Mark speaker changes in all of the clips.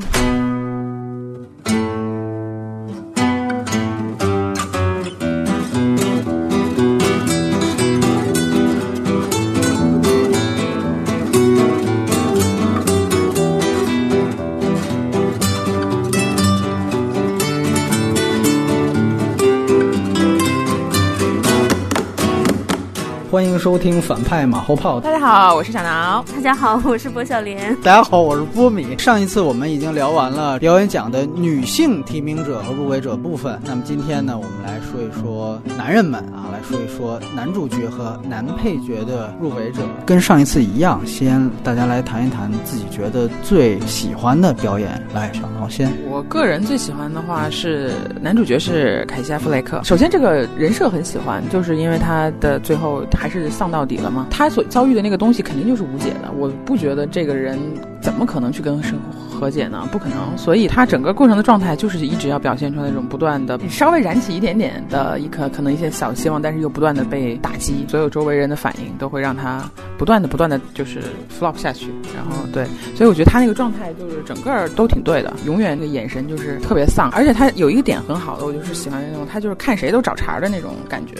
Speaker 1: 欢收听反派马后炮。
Speaker 2: 大家好，我是小挠。
Speaker 3: 大家好，我是薄晓莲。
Speaker 1: 大家好，我是波米。上一次我们已经聊完了表演奖的女性提名者和入围者部分，那么今天呢，我们来说一说男人们说一说男主角和男配角的入围者。跟上一次一样，先大家来谈一谈自己觉得最喜欢的表演。来，小毛先。
Speaker 2: 我个人最喜欢的话是男主角是凯西·艾弗雷克。首先，这个人设很喜欢，就是因为他的最后还是丧到底了嘛。他所遭遇的那个东西肯定就是无解的。我不觉得这个人怎么可能去跟生和解呢？不可能。所以他整个过程的状态就是一直要表现出那种不断的稍微燃起一点点的一颗可能一些小希望，但是又不断的被打击。所有周围人的反应都会让他不断的不断的就是 flop 下去。然后对，所以我觉得他那个状态就是整个都挺对的。永远那个眼神就是特别丧，而且他有一个点很好的，我就是喜欢那种他就是看谁都找茬的那种感觉。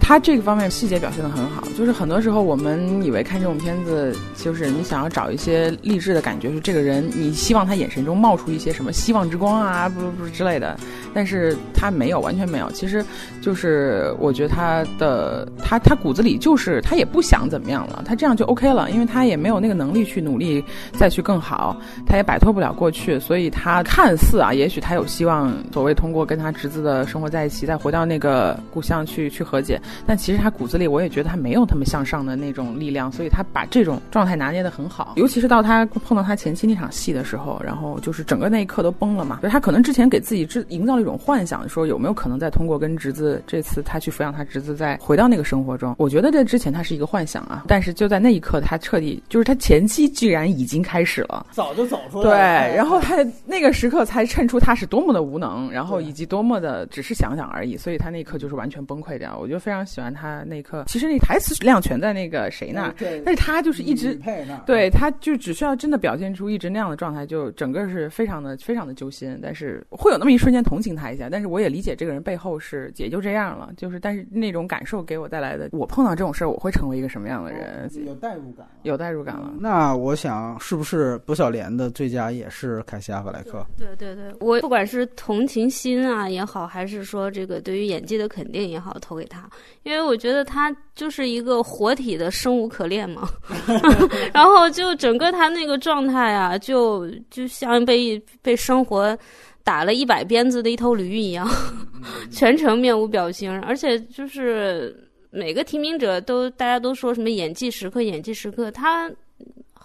Speaker 2: 他这个方面细节表现的很好，就是很多时候我们以为看这种片子，就是你想要找一些励志的感觉，是这个人你希望他眼神中冒出一些什么希望之光啊，不不之类的，但是他没有，完全没有。其实就是我觉得他的他他骨子里就是他也不想怎么样了，他这样就 OK 了，因为他也没有那个能力去努力再去更好，他也摆脱不了过去，所以他看似啊，也许他有希望，所谓通过跟他侄子的生活在一起，再回到那个故乡去去和解。但其实他骨子里，我也觉得他没有他们向上的那种力量，所以他把这种状态拿捏的很好。尤其是到他碰到他前妻那场戏的时候，然后就是整个那一刻都崩了嘛。就他可能之前给自己制营造了一种幻想，说有没有可能再通过跟侄子这次他去抚养他侄子，再回到那个生活中。我觉得在之前他是一个幻想啊，但是就在那一刻，他彻底就是他前妻居然已经开始了，
Speaker 1: 早就走出
Speaker 2: 来对，然后他那个时刻才衬出他是多么的无能，然后以及多么的只是想想而已，所以他那一刻就是完全崩溃掉。我就非常喜欢他那一刻。其实那台词量全在那个谁那儿，但是他就是一直对，他就只需要真的表现出一直那样的状态，就整个是非常的非常的揪心。但是会有那么一瞬间同情他一下，但是我也理解这个人背后是也就这样了。就是但是那种感受给我带来的，我碰到这种事儿，我会成为一个什么样的人？
Speaker 1: 有代入感，
Speaker 2: 有代入感了。
Speaker 1: 那我想，是不是薄晓莲的最佳也是凯西·阿弗莱克？
Speaker 3: 对对对，我不管是同情心啊也好，还是说这个对于演技的肯定也好，投给他，因为我觉得他就是一个活体的生无可恋嘛。然后就整个他那个状态啊，就就像被被生活打了一百鞭子的一头驴一样，全程面无表情，而且就是每个提名者都大家都说什么演技时刻，演技时刻，他。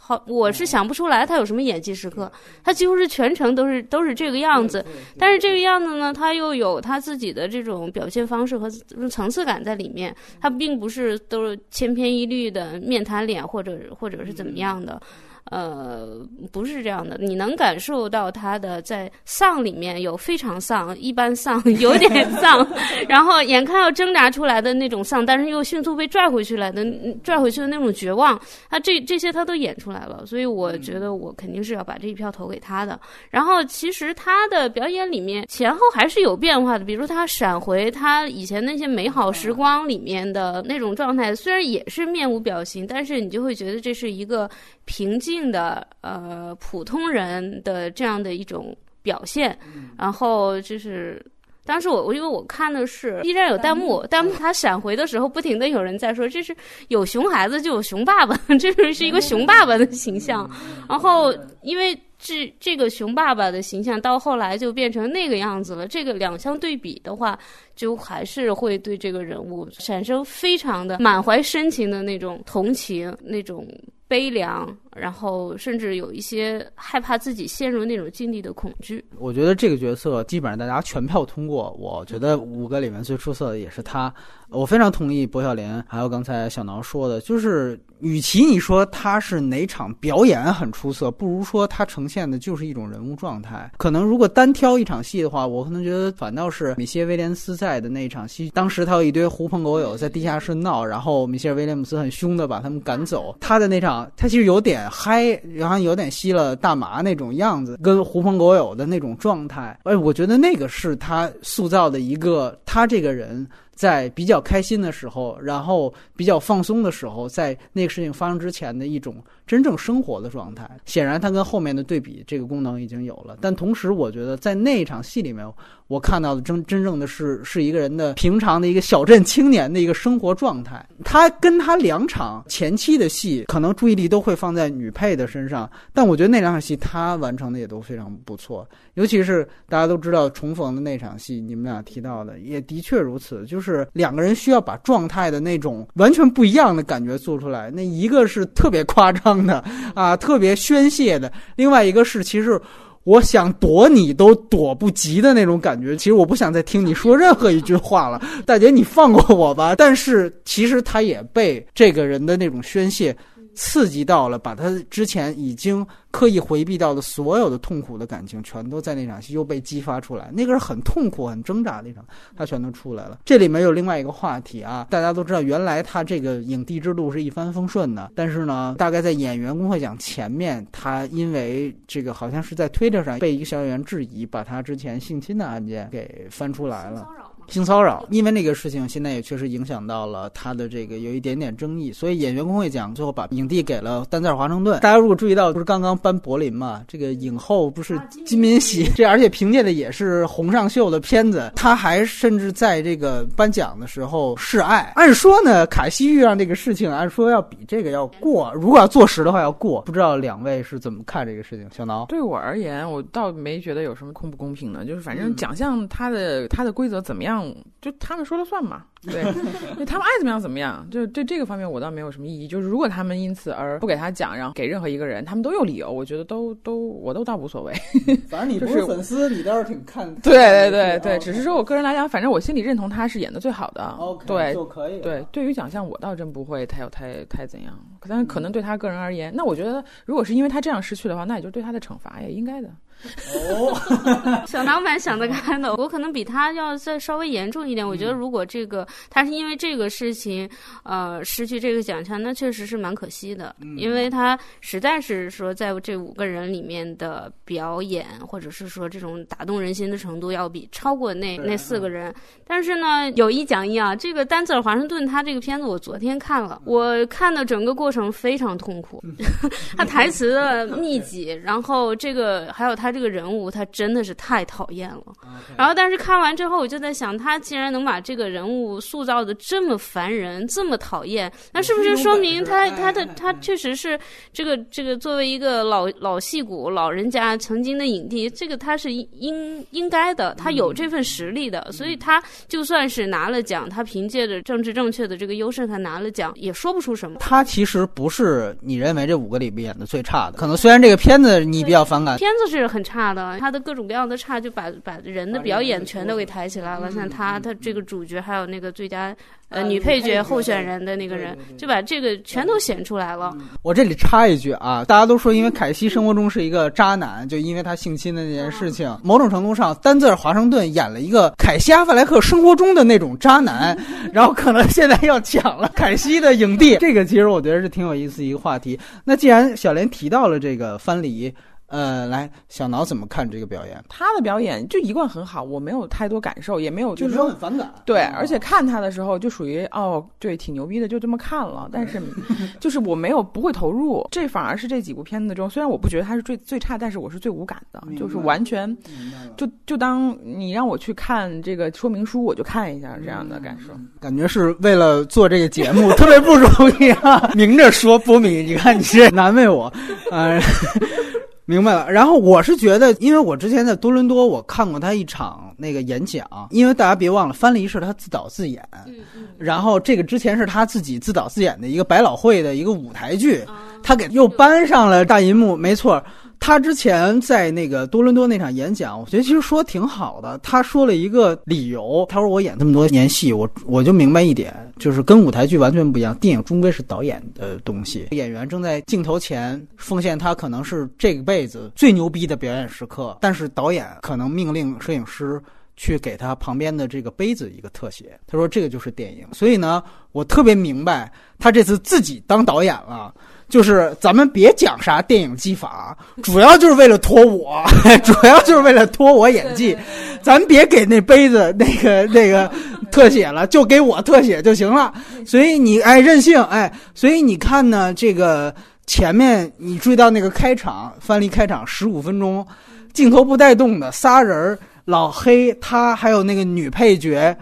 Speaker 3: 好，我是想不出来他有什么演技时刻，他几乎是全程都是都是这个样子，但是这个样子呢，他又有他自己的这种表现方式和层次感在里面，他并不是都是千篇一律的面瘫脸或者或者是怎么样的。呃，不是这样的，你能感受到他的在丧里面有非常丧、一般丧、有点丧，然后眼看要挣扎出来的那种丧，但是又迅速被拽回去来的、拽回去的那种绝望，他这这些他都演出来了，所以我觉得我肯定是要把这一票投给他的。然后其实他的表演里面前后还是有变化的，比如他闪回他以前那些美好时光里面的那种状态，虽然也是面无表情，但是你就会觉得这是一个平静。的呃普通人的这样的一种表现，然后就是当时我我因为我看的是 B 站有弹幕，弹幕他闪回的时候，不停的有人在说这是有熊孩子就有熊爸爸，这是是一个熊爸爸的形象，然后因为这这个熊爸爸的形象到后来就变成那个样子了，这个两相对比的话，就还是会对这个人物产生非常的满怀深情的那种同情那种。悲凉，然后甚至有一些害怕自己陷入那种境地的恐惧。
Speaker 1: 我觉得这个角色基本上大家全票通过。我觉得五个里面最出色的也是他。我非常同意薄晓莲还有刚才小挠说的，就是与其你说他是哪场表演很出色，不如说他呈现的就是一种人物状态。可能如果单挑一场戏的话，我可能觉得反倒是米歇威廉斯在的那一场戏，当时他有一堆狐朋狗友在地下室闹，然后米歇尔威廉姆斯很凶的把他们赶走。他的那场，他其实有点嗨，然后有点吸了大麻那种样子，跟狐朋狗友的那种状态。哎，我觉得那个是他塑造的一个他这个人。在比较开心的时候，然后比较放松的时候，在那个事情发生之前的一种真正生活的状态。显然，它跟后面的对比，这个功能已经有了。但同时，我觉得在那一场戏里面，我看到的真 真正的是是一个人的平常的一个小镇青年的一个生活状态。他跟他两场前期的戏，可能注意力都会放在女配的身上，但我觉得那两场戏他完成的也都非常不错。尤其是大家都知道重逢的那场戏，你们俩提到的也的确如此，就是是两个人需要把状态的那种完全不一样的感觉做出来。那一个是特别夸张的啊，特别宣泄的；另外一个是其实我想躲你都躲不及的那种感觉。其实我不想再听你说任何一句话了，大姐你放过我吧。但是其实他也被这个人的那种宣泄刺激到了，把他之前已经。刻意回避到的所有的痛苦的感情，全都在那场戏又被激发出来。那个是很痛苦、很挣扎的一场，他全都出来了。这里面有另外一个话题啊，大家都知道，原来他这个影帝之路是一帆风顺的，但是呢，大概在演员工会奖前面，他因为这个好像是在推特上被一个小演员质疑，把他之前性侵的案件给翻出来了。性骚扰，因为那个事情现在也确实影响到了他的这个有一点点争议，所以演员工会奖最后把影帝给了丹泽尔华盛顿。大家如果注意到，不是刚刚颁柏林嘛？这个影后不是金敏喜，这而且凭借的也是洪尚秀的片子，他还甚至在这个颁奖的时候示爱。按说呢，卡西遇上这个事情，按说要比这个要过，如果要坐实的话要过。不知道两位是怎么看这个事情？小挠，
Speaker 2: 对我而言，我倒没觉得有什么公不公平的，就是反正奖项它的它的规则怎么样。就他们说了算嘛，对，他们爱怎么样怎么样，就对这个方面我倒没有什么异议。就是如果他们因此而不给他讲，然后给任何一个人，他们都有理由，我觉得都都我都倒无所谓。
Speaker 1: 反正你 不是粉丝，你倒是挺看。
Speaker 2: 对对对对，只是说我个人来讲，反正我心里认同他是演的最好的。对
Speaker 1: 就可以。
Speaker 2: 对，对于奖项我倒真不会太有太太怎样，但是可能对他个人而言，那我觉得如果是因为他这样失去的话，那也就对他的惩罚也应该的。
Speaker 3: 哦，小老板想得开的，我可能比他要再稍微严重一点。我觉得如果这个他是因为这个事情，呃，失去这个奖项，那确实是蛮可惜的，因为他实在是说在这五个人里面的表演，或者是说这种打动人心的程度，要比超过那那四个人。但是呢，有一讲一啊，这个丹泽尔华盛顿他这个片子我昨天看了，我看的整个过程非常痛苦，他台词的密集，然后这个还有他。他这个人物，他真的是太讨厌了。然后，但是看完之后，我就在想，他既然能把这个人物塑造的这么烦人、这么讨厌，那是不是说明他他的他确实是这个这个作为一个老老戏骨老人家曾经的影帝，这个他是应应该的，他有这份实力的，所以他就算是拿了奖，他凭借着政治正确的这个优势，他拿了奖也说不出什么。
Speaker 1: 他其实不是你认为这五个里边演的最差的，可能虽然这个片子你比较反感，
Speaker 3: 片子是。很差的，他的各种各样的差就把把人的表演全都给抬起来了。像他，他这个主角还有那个最佳呃女配角候选人的那个人，就把这个全都显出来了。
Speaker 1: 我这里插一句啊，大家都说因为凯西生活中是一个渣男，就因为他性侵的那件事情，某种程度上，丹泽尔华盛顿演了一个凯西阿弗莱克生活中的那种渣男，然后可能现在要抢了凯西的影帝。这个其实我觉得是挺有意思一个话题。那既然小莲提到了这个藩篱。呃，来，小脑怎么看这个表演？
Speaker 2: 他的表演就一贯很好，我没有太多感受，也没有就是
Speaker 1: 说很反感。
Speaker 2: 对，而且看他的时候就属于哦，对，挺牛逼的，就这么看了。但是 就是我没有不会投入，这反而是这几部片子中，虽然我不觉得他是最最差，但是我是最无感的，就是完全就就当你让我去看这个说明书，我就看一下这样的感受。
Speaker 1: 感觉是为了做这个节目特别不容易啊，明着说波米，你看你是难为我，呃。明白了，然后我是觉得，因为我之前在多伦多，我看过他一场那个演讲，因为大家别忘了，翻了一是他自导自演，然后这个之前是他自己自导自演的一个百老汇的一个舞台剧，他给又搬上了大银幕，没错。他之前在那个多伦多那场演讲，我觉得其实说挺好的。他说了一个理由，他说我演这么多年戏，我我就明白一点，就是跟舞台剧完全不一样，电影终归是导演的东西。演员正在镜头前奉献他可能是这辈子最牛逼的表演时刻，但是导演可能命令摄影师。去给他旁边的这个杯子一个特写，他说这个就是电影。所以呢，我特别明白他这次自己当导演了，就是咱们别讲啥电影技法，主要就是为了拖我，主要就是为了拖我演技，咱别给那杯子那个那个特写了，就给我特写就行了。所以你哎任性哎，所以你看呢，这个前面你注意到那个开场，范例开场十五分钟，镜头不带动的仨人儿。老黑他还有那个女配角，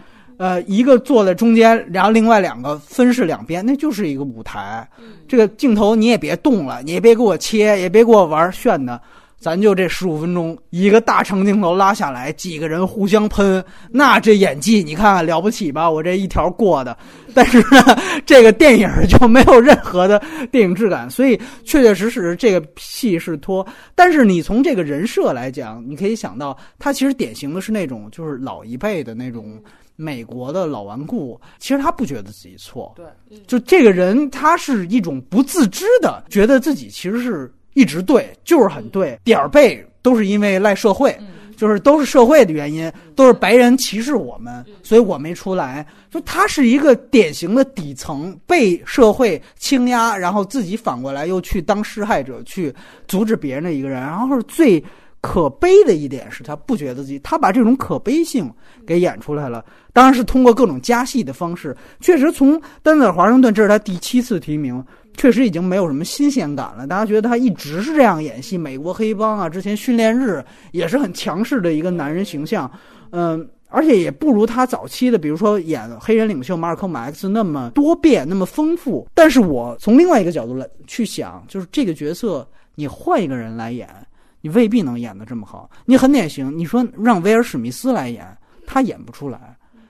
Speaker 1: 呃，一个坐在中间，然后另外两个分饰两边，那就是一个舞台。这个镜头你也别动了，你也别给我切，也别给我玩炫的。咱就这十五分钟，一个大长镜头拉下来，几个人互相喷，那这演技你看看了不起吧？我这一条过的，但是呢，这个电影就没有任何的电影质感，所以确确实实这个戏是拖。但是你从这个人设来讲，你可以想到，他其实典型的是那种就是老一辈的那种美国的老顽固，其实他不觉得自己错，
Speaker 2: 对，
Speaker 1: 就这个人他是一种不自知的，觉得自己其实是。一直对，就是很对，点儿背都是因为赖社会，就是都是社会的原因，都是白人歧视我们，所以我没出来。就他是一个典型的底层被社会倾压，然后自己反过来又去当施害者，去阻止别人的一个人。然后是最可悲的一点是他不觉得自己，他把这种可悲性给演出来了。当然是通过各种加戏的方式，确实从丹泽尔华盛顿这是他第七次提名。确实已经没有什么新鲜感了，大家觉得他一直是这样演戏，美国黑帮啊，之前训练日也是很强势的一个男人形象，嗯，而且也不如他早期的，比如说演黑人领袖马尔科姆 X 那么多变，那么丰富。但是我从另外一个角度来去想，就是这个角色你换一个人来演，你未必能演得这么好。你很典型，你说让威尔史密斯来演，他演不出来。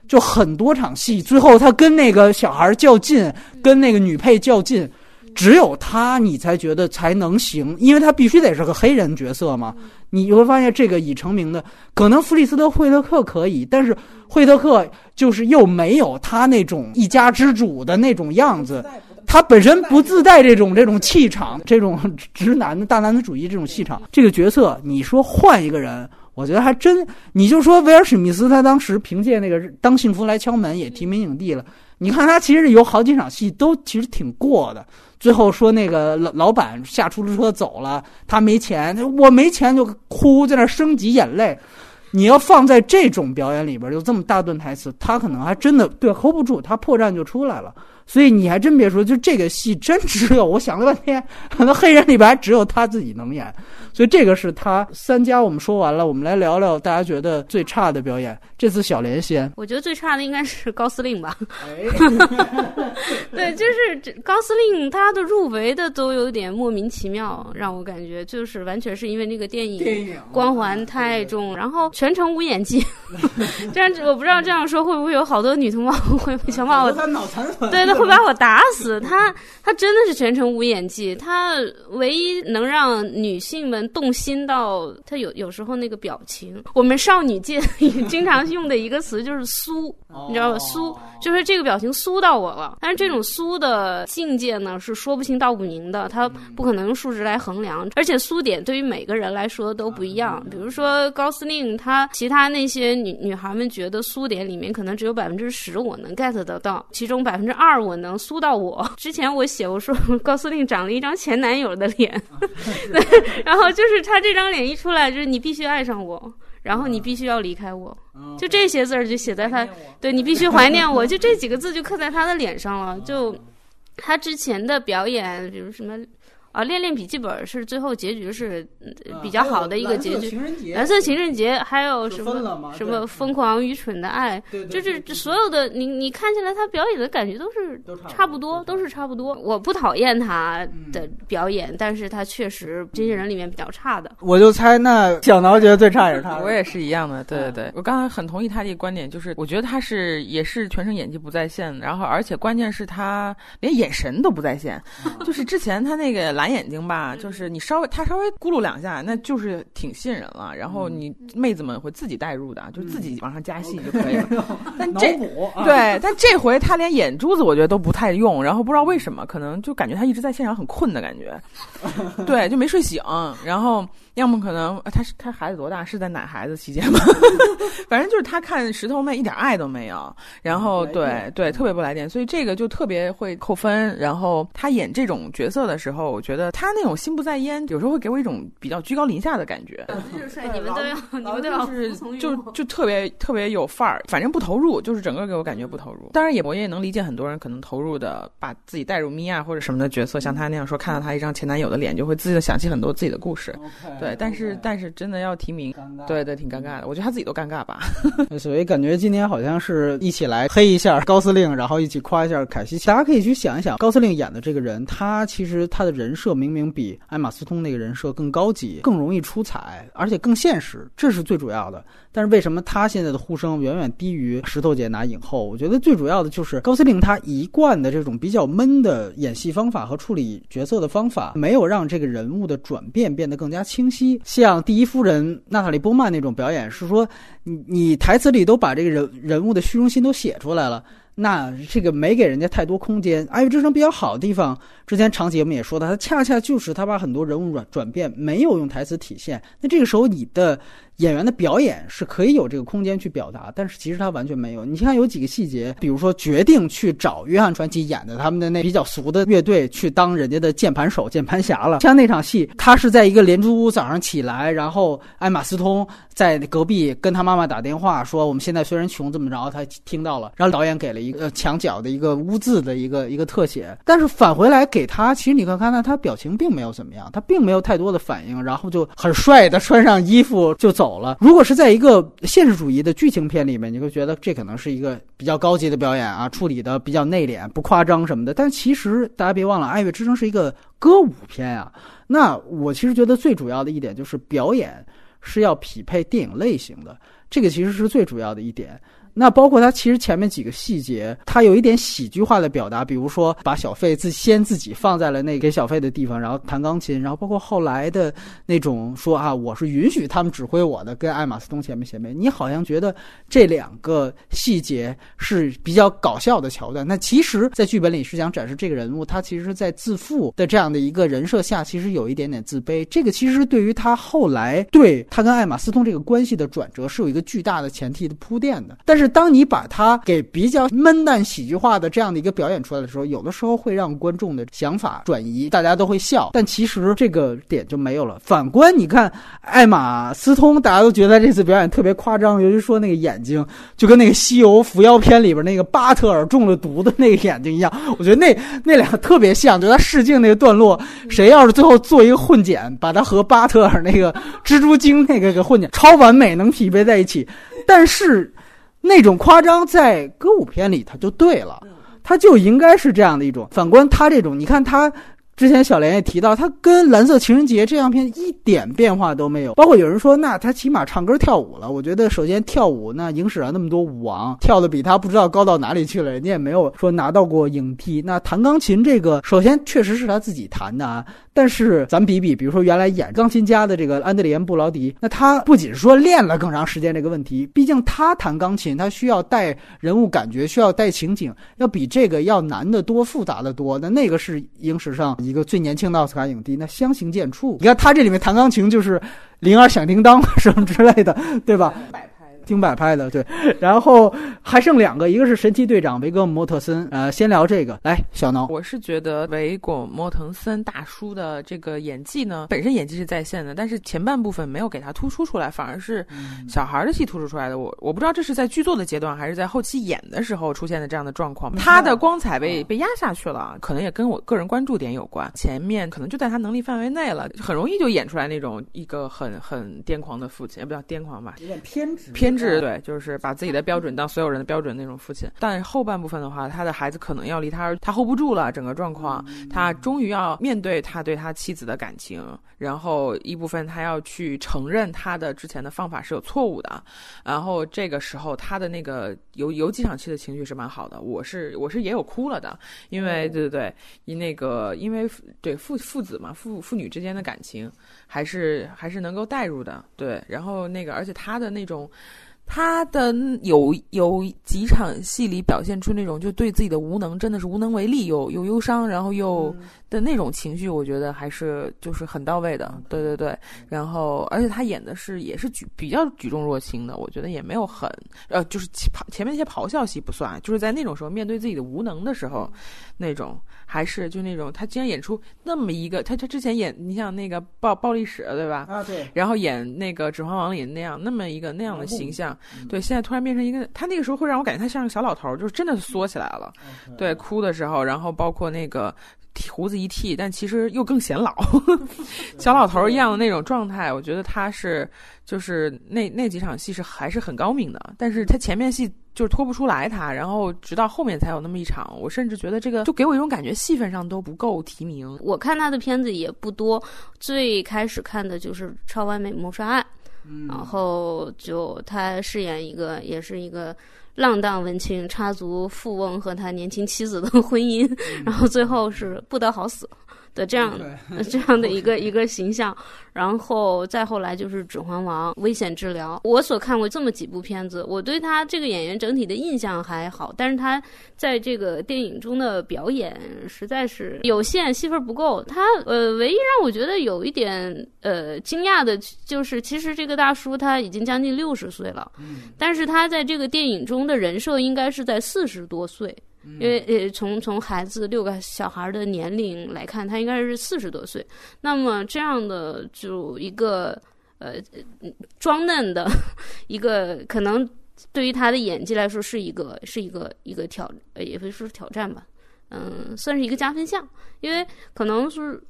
Speaker 1: 就很多场戏，最后他跟那个小孩较劲，跟那个女配较劲。只有他，你才觉得才能行，因为他必须得是个黑人角色嘛。你会发现，这个已成名的，可能弗里斯特·惠特克可以，但是惠特克就是又没有他那种一家之主的那种样子，他本身不自带这种这种气场，这种 直男的大男子主义这种气场。这个角色，你说换一个人，我觉得还真。你就说威尔史密斯，他当时凭借那个《当幸福来敲门》也提名影帝了。你看他其实有好几场戏都其实挺过的。最后说那个老老板下出租车走了，他没钱，我没钱就哭，在那升级眼泪。你要放在这种表演里边，有这么大段台词，他可能还真的对 hold 不住，他破绽就出来了。所以你还真别说，就这个戏真只有我想了半天，可能黑人里边只有他自己能演。所以这个是他三家，我们说完了，我们来聊聊大家觉得最差的表演。这次小莲先，
Speaker 3: 我觉得最差的应该是高司令吧。对，就是高司令他的入围的都有点莫名其妙，让我感觉就是完全是因为那个电影光环太重，然后全程无演技。这样我不知道这样说会不会有好多女同胞会想把我
Speaker 1: 脑残粉，
Speaker 3: 对，他会把我打死。他他真的是全程无演技，他唯一能让女性们。动心到他有有时候那个表情，我们少女界 经常用的一个词就是酥，你知道吧？酥就是这个表情酥到我了。但是这种酥的境界呢是说不清道不明的，它不可能用数值来衡量，而且酥点对于每个人来说都不一样。比如说高司令，他其他那些女女孩们觉得酥点里面可能只有百分之十我能 get 得到，其中百分之二我能酥到我。之前我写我说高司令长了一张前男友的脸，然后。就是他这张脸一出来，就是你必须爱上我，然后你必须要离开我，就这些字儿就写在他，对你必须怀念我，就这 几个字就刻在他的脸上了。就他之前的表演，比如什么。啊，恋恋笔记本是最后结局是比较好的一个结局。蓝色情人节还有什么什么疯狂愚蠢的爱，就是所有的你你看起来他表演的感觉都是差不多，都是差不多。我不讨厌他的表演，但是他确实这些人里面比较差的。
Speaker 1: 我就猜那小挠觉得最差也是他。
Speaker 2: 我也是一样的，对对对。我刚才很同意他的一个观点，就是我觉得他是也是全程演技不在线，然后而且关键是他连眼神都不在线，就是之前他那个蓝。蓝眼睛吧，就是你稍微他稍微咕噜两下，那就是挺吸引人了。然后你妹子们会自己代入的，就自己往上加戏就可以了。但这对，但这回他连眼珠子我觉得都不太用，然后不知道为什么，可能就感觉他一直在现场很困的感觉，对，就没睡醒，然后。要么可能他是他孩子多大？是在奶孩子期间吗？反正就是他看石头妹一点爱都没有，然后对对特别不来电，所以这个就特别会扣分。然后他演这种角色的时候，我觉得他那种心不在焉，有时候会给我一种比较居高临下的感觉。
Speaker 3: 就是你们都要，你们都要
Speaker 2: 是就就特别特别有范儿，反正不投入，就是整个给我感觉不投入。当然也我也能理解很多人可能投入的，把自己带入米娅或者什么的角色，像他那样说，看到他一张前男友的脸，就会自己的想起很多自己的故事。对，但是但是真的要提名，对对，挺尴尬的。我觉得他自己都尴尬吧。
Speaker 1: 所以感觉今天好像是一起来黑一下高司令，然后一起夸一下凯西。大家可以去想一想，高司令演的这个人，他其实他的人设明明比艾玛斯通那个人设更高级，更容易出彩，而且更现实，这是最主要的。但是为什么他现在的呼声远远低于石头姐拿影后？我觉得最主要的就是高司令他一贯的这种比较闷的演戏方法和处理角色的方法，没有让这个人物的转变变得更加清晰。像第一夫人娜塔莉波曼那种表演，是说你你台词里都把这个人人物的虚荣心都写出来了。那这个没给人家太多空间。爱乐之声比较好的地方，之前长节目也说的，它恰恰就是他把很多人物转转变没有用台词体现。那这个时候你的。演员的表演是可以有这个空间去表达，但是其实他完全没有。你看有几个细节，比如说决定去找约翰传奇演的他们的那比较俗的乐队去当人家的键盘手、键盘侠了。像那场戏，他是在一个连珠屋早上起来，然后艾玛斯通在隔壁跟他妈妈打电话说：“我们现在虽然穷，怎么着？”他听到了，然后导演给了一个墙角的一个污渍的一个一个特写，但是返回来给他，其实你可以看到他表情并没有怎么样，他并没有太多的反应，然后就很帅的穿上衣服就走。走了。如果是在一个现实主义的剧情片里面，你会觉得这可能是一个比较高级的表演啊，处理的比较内敛，不夸张什么的。但其实大家别忘了，《爱乐之声》是一个歌舞片啊。那我其实觉得最主要的一点就是表演是要匹配电影类型的，这个其实是最主要的一点。那包括他其实前面几个细节，他有一点喜剧化的表达，比如说把小费自先自己放在了那给小费的地方，然后弹钢琴，然后包括后来的那种说啊，我是允许他们指挥我的，跟艾玛斯通前面前面，你好像觉得这两个细节是比较搞笑的桥段。那其实，在剧本里是想展示这个人物，他其实，在自负的这样的一个人设下，其实有一点点自卑。这个其实对于他后来对他跟艾玛斯通这个关系的转折是有一个巨大的前提的铺垫的，但是。是当你把它给比较闷淡喜剧化的这样的一个表演出来的时候，有的时候会让观众的想法转移，大家都会笑，但其实这个点就没有了。反观你看艾玛斯通，大家都觉得这次表演特别夸张，尤其说那个眼睛就跟那个西游伏妖篇里边那个巴特尔中了毒的那个眼睛一样，我觉得那那俩特别像。就他试镜那个段落，谁要是最后做一个混剪，把他和巴特尔那个蜘蛛精那个给混剪，超完美，能匹配在一起，但是。那种夸张在歌舞片里，它就对了，它就应该是这样的一种。反观他这种，你看他之前小莲也提到，他跟《蓝色情人节》这样片一点变化都没有。包括有人说，那他起码唱歌跳舞了。我觉得，首先跳舞，那影史上那么多舞王，跳的比他不知道高到哪里去了，人家也没有说拿到过影帝。那弹钢琴这个，首先确实是他自己弹的啊。但是咱比比，比如说原来演钢琴家的这个安德烈布劳迪，那他不仅说练了更长时间这个问题，毕竟他弹钢琴，他需要带人物感觉，需要带情景，要比这个要难得多、复杂的多。那那个是影史上一个最年轻的奥斯卡影帝，那相形见绌。你看他这里面弹钢琴就是铃儿响叮当什么之类的，对吧？听摆拍的，对，然后还剩两个，一个是神奇队长维格莫特森，呃，先聊这个，来，小挠，
Speaker 2: 我是觉得维果莫腾森大叔的这个演技呢，本身演技是在线的，但是前半部分没有给他突出出来，反而是小孩的戏突出出来的。我我不知道这是在剧作的阶段，还是在后期演的时候出现的这样的状况，他的光彩被被压下去了，可能也跟我个人关注点有关。前面可能就在他能力范围内了，很容易就演出来那种一个很很癫狂的父亲，也不叫癫狂吧，
Speaker 1: 有点偏执
Speaker 2: 偏。偏执，对，就是把自己的标准当所有人的标准那种父亲。但后半部分的话，他的孩子可能要离他，他 hold 不住了整个状况，他终于要面对他对他妻子的感情，然后一部分他要去承认他的之前的方法是有错误的，然后这个时候他的那个有有几场戏的情绪是蛮好的，我是我是也有哭了的，因为对对对，因那个因为对父父子嘛，父父女之间的感情还是还是能够带入的，对，然后那个而且他的那种。他的有有几场戏里表现出那种就对自己的无能，真的是无能为力，又又忧伤，然后又的那种情绪，我觉得还是就是很到位的。对对对，然后而且他演的是也是举比较举重若轻的，我觉得也没有很呃，就是咆前面那些咆哮戏不算，就是在那种时候面对自己的无能的时候，那种还是就那种他竟然演出那么一个他他之前演你像那个暴暴力史对吧？
Speaker 1: 啊对，
Speaker 2: 然后演那个指环王里那样那么一个那样的形象。对，现在突然变成一个，他那个时候会让我感觉他像个小老头，就是真的缩起来了。对，哭的时候，然后包括那个胡子一剃，但其实又更显老，小老头一样的那种状态。我觉得他是，就是那那几场戏是还是很高明的，但是他前面戏就是拖不出来他，然后直到后面才有那么一场。我甚至觉得这个就给我一种感觉，戏份上都不够提名。
Speaker 3: 我看他的片子也不多，最开始看的就是《超完美谋杀案》。然后就他饰演一个，也是一个浪荡文青，插足富翁和他年轻妻子的 婚姻，然后最后是不得好死。的这样 这样的一个一个形象，然后再后来就是《指环王》危险治疗。我所看过这么几部片子，我对他这个演员整体的印象还好，但是他在这个电影中的表演实在是有限，戏份不够。他呃，唯一让我觉得有一点呃惊讶的就是，其实这个大叔他已经将近六十岁了，但是他在这个电影中的人设应该是在四十多岁。因为呃，从从孩子六个小孩的年龄来看，他应该是四十多岁。那么这样的就一个呃装嫩的一个，可能对于他的演技来说是一个是一个一个挑呃，也不是说挑战吧，嗯，算是一个加分项，因为可能是。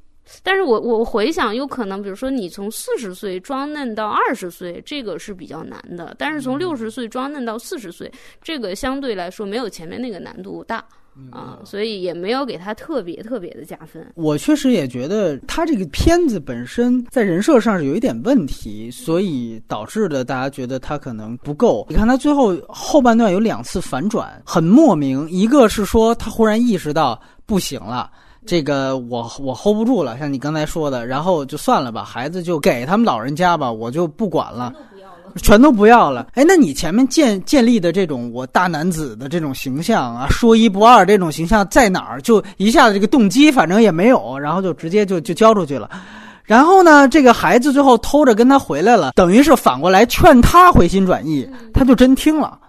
Speaker 3: 但是我我回想，有可能，比如说你从四十岁装嫩到二十岁，这个是比较难的；但是从六十岁装嫩到四十岁，这个相对来说没有前面那个难度大啊，所以也没有给他特别特别的加分。
Speaker 1: 我确实也觉得他这个片子本身在人设上是有一点问题，所以导致的大家觉得他可能不够。你看他最后后半段有两次反转，很莫名，一个是说他忽然意识到不行了。这个我我 hold 不住了，像你刚才说的，然后就算了吧，孩子就给他们老人家吧，我就不管了，全都不要了。哎，那你前面建建立的这种我大男子的这种形象啊，说一不二这种形象在哪儿？就一下子这个动机反正也没有，然后就直接就就交出去了。然后呢，这个孩子最后偷着跟他回来了，等于是反过来劝他回心转意，他就真听了。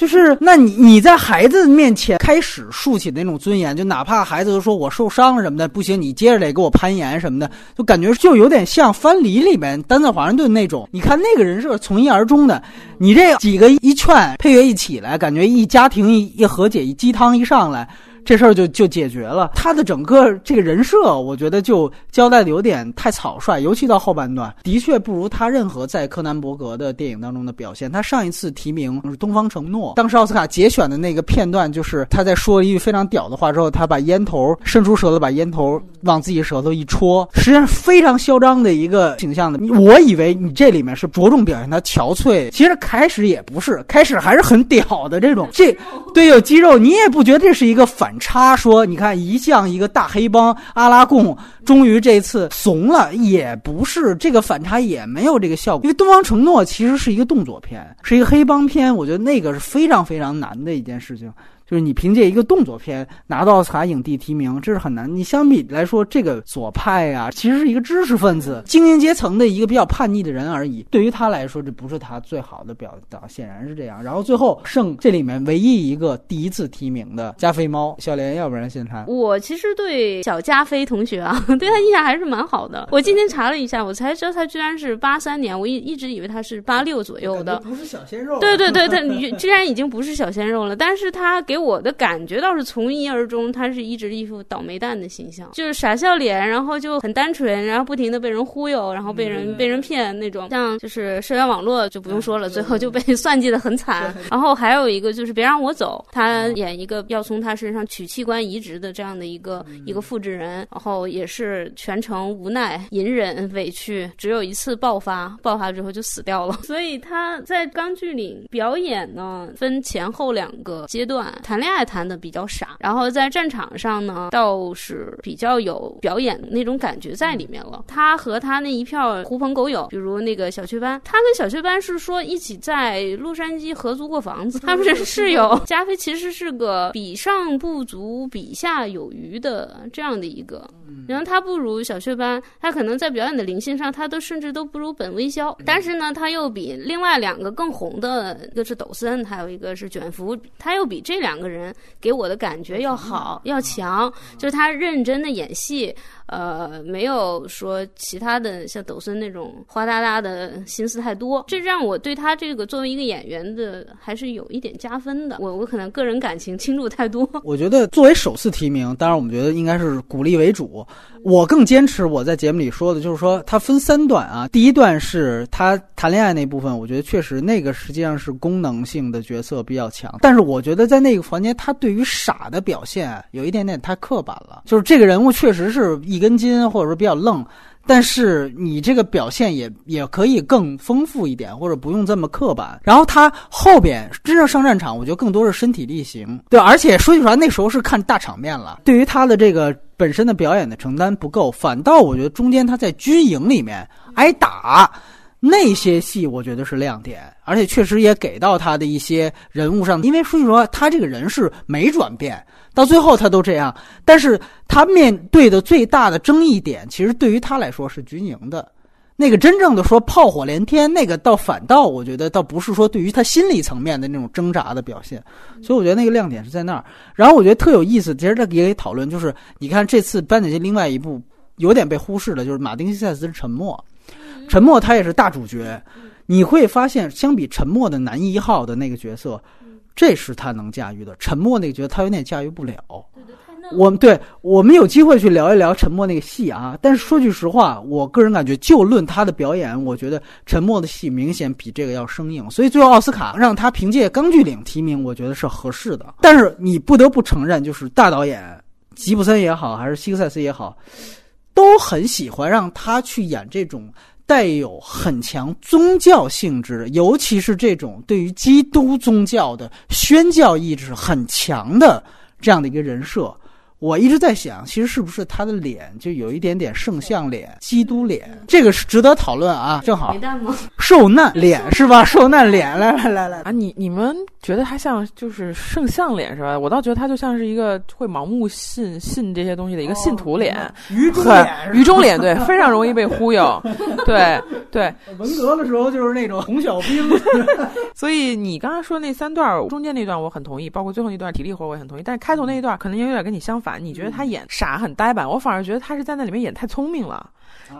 Speaker 1: 就是，那你你在孩子面前开始竖起那种尊严，就哪怕孩子都说我受伤什么的不行，你接着得给我攀岩什么的，就感觉就有点像《藩篱》里面丹在华盛顿那种。你看那个人设从一而终的，你这几个一劝，配乐一起来，感觉一家庭一一和解，一鸡汤一上来。这事儿就就解决了。他的整个这个人设，我觉得就交代的有点太草率，尤其到后半段，的确不如他任何在柯南伯格的电影当中的表现。他上一次提名是《东方承诺》，当时奥斯卡节选的那个片段，就是他在说了一句非常屌的话之后，他把烟头伸出舌头，把烟头往自己舌头一戳，实际上非常嚣张的一个形象的。我以为你这里面是着重表现他憔悴，其实开始也不是，开始还是很屌的这种。这对有肌肉，你也不觉得这是一个反。反差说，你看一向一个大黑帮阿拉贡，终于这次怂了，也不是这个反差也没有这个效果，因为《东方承诺》其实是一个动作片，是一个黑帮片，我觉得那个是非常非常难的一件事情。就是你凭借一个动作片拿到奥斯卡影帝提名，这是很难。你相比来说，这个左派啊，其实是一个知识分子、精英阶层的一个比较叛逆的人而已。对于他来说，这不是他最好的表达，显然是这样。然后最后剩这里面唯一一个第一次提名的加菲猫，小莲，要不然先谈。
Speaker 3: 我其实对小加菲同学啊，对他印象还是蛮好的。我今天查了一下，我才知道他居然是八三年，我一一直以为他是八六左右的，
Speaker 1: 不是小鲜肉。
Speaker 3: 对对对，他居然已经不是小鲜肉了，但是他给。我的感觉倒是从一而终，他是一直一副倒霉蛋的形象，就是傻笑脸，然后就很单纯，然后不停的被人忽悠，然后被人被人骗那种，像就是社交网络就不用说了，最后就被算计的很惨。然后还有一个就是别让我走，他演一个要从他身上取器官移植的这样的一个一个复制人，然后也是全程无奈、隐忍、委屈，只有一次爆发，爆发之后就死掉了。所以他在钢锯岭表演呢，分前后两个阶段，谈恋爱谈的比较傻，然后在战场上呢，倒是比较有表演那种感觉在里面了。他和他那一票狐朋狗友，比如那个小雀斑，他跟小雀斑是说一起在洛杉矶合租过房子，他们是室友。加菲其实是个比上不足，比下有余的这样的一个，然后他不如小雀斑，他可能在表演的灵性上，他都甚至都不如本微笑，但是呢，他又比另外两个更红的，一个是抖森，还有一个是卷福，他又比这两个人给我的感觉要好要强，就是他认真的演戏。呃，没有说其他的像抖森那种花哒哒的心思太多，这让我对他这个作为一个演员的还是有一点加分的。我我可能个人感情倾注太多。
Speaker 1: 我觉得作为首次提名，当然我们觉得应该是鼓励为主。我更坚持我在节目里说的，就是说他分三段啊。第一段是他谈恋爱那部分，我觉得确实那个实际上是功能性的角色比较强。但是我觉得在那个环节，他对于傻的表现有一点点太刻板了。就是这个人物确实是一根筋，或者说比较愣。但是你这个表现也也可以更丰富一点，或者不用这么刻板。然后他后边真正上战场，我觉得更多是身体力行。对，而且说句实话，那时候是看大场面了。对于他的这个本身的表演的承担不够，反倒我觉得中间他在军营里面挨打那些戏，我觉得是亮点。而且确实也给到他的一些人物上，因为说句实话，他这个人是没转变。到最后他都这样，但是他面对的最大的争议点，其实对于他来说是军营的，那个真正的说炮火连天，那个倒反倒我觉得倒不是说对于他心理层面的那种挣扎的表现，所以我觉得那个亮点是在那儿。然后我觉得特有意思，其实这也可以讨论，就是你看这次颁奖季另外一部有点被忽视的，就是马丁·西塞斯的《沉默》，《沉默》他也是大主角，你会发现相比《沉默》的男一号的那个角色。这是他能驾驭的，沉默那个角色他有点驾驭不了。我们对我们有机会去聊一聊沉默那个戏啊。但是说句实话，我个人感觉，就论他的表演，我觉得沉默的戏明显比这个要生硬。所以最后奥斯卡让他凭借《钢锯岭》提名，我觉得是合适的。但是你不得不承认，就是大导演吉普森也好，还是希克塞斯也好，都很喜欢让他去演这种。带有很强宗教性质，尤其是这种对于基督宗教的宣教意志很强的这样的一个人设。我一直在想，其实是不是他的脸就有一点点圣像脸、基督脸？这个是值得讨论啊！正好，受难脸 是吧？受难脸，来来来来
Speaker 2: 啊！你你们觉得他像就是圣像脸是吧？我倒觉得他就像是一个会盲目信信这些东西的一个信徒脸，
Speaker 1: 愚忠脸，
Speaker 2: 愚忠脸，对，非常容易被忽悠，对对。
Speaker 1: 文革的时候就是那种红小兵，
Speaker 2: 所以你刚才说那三段中间那段我很同意，包括最后那段体力活我也很同意，但是开头那一段可能有点跟你相反。你觉得他演傻很呆板，我反而觉得他是在那里面演太聪明了。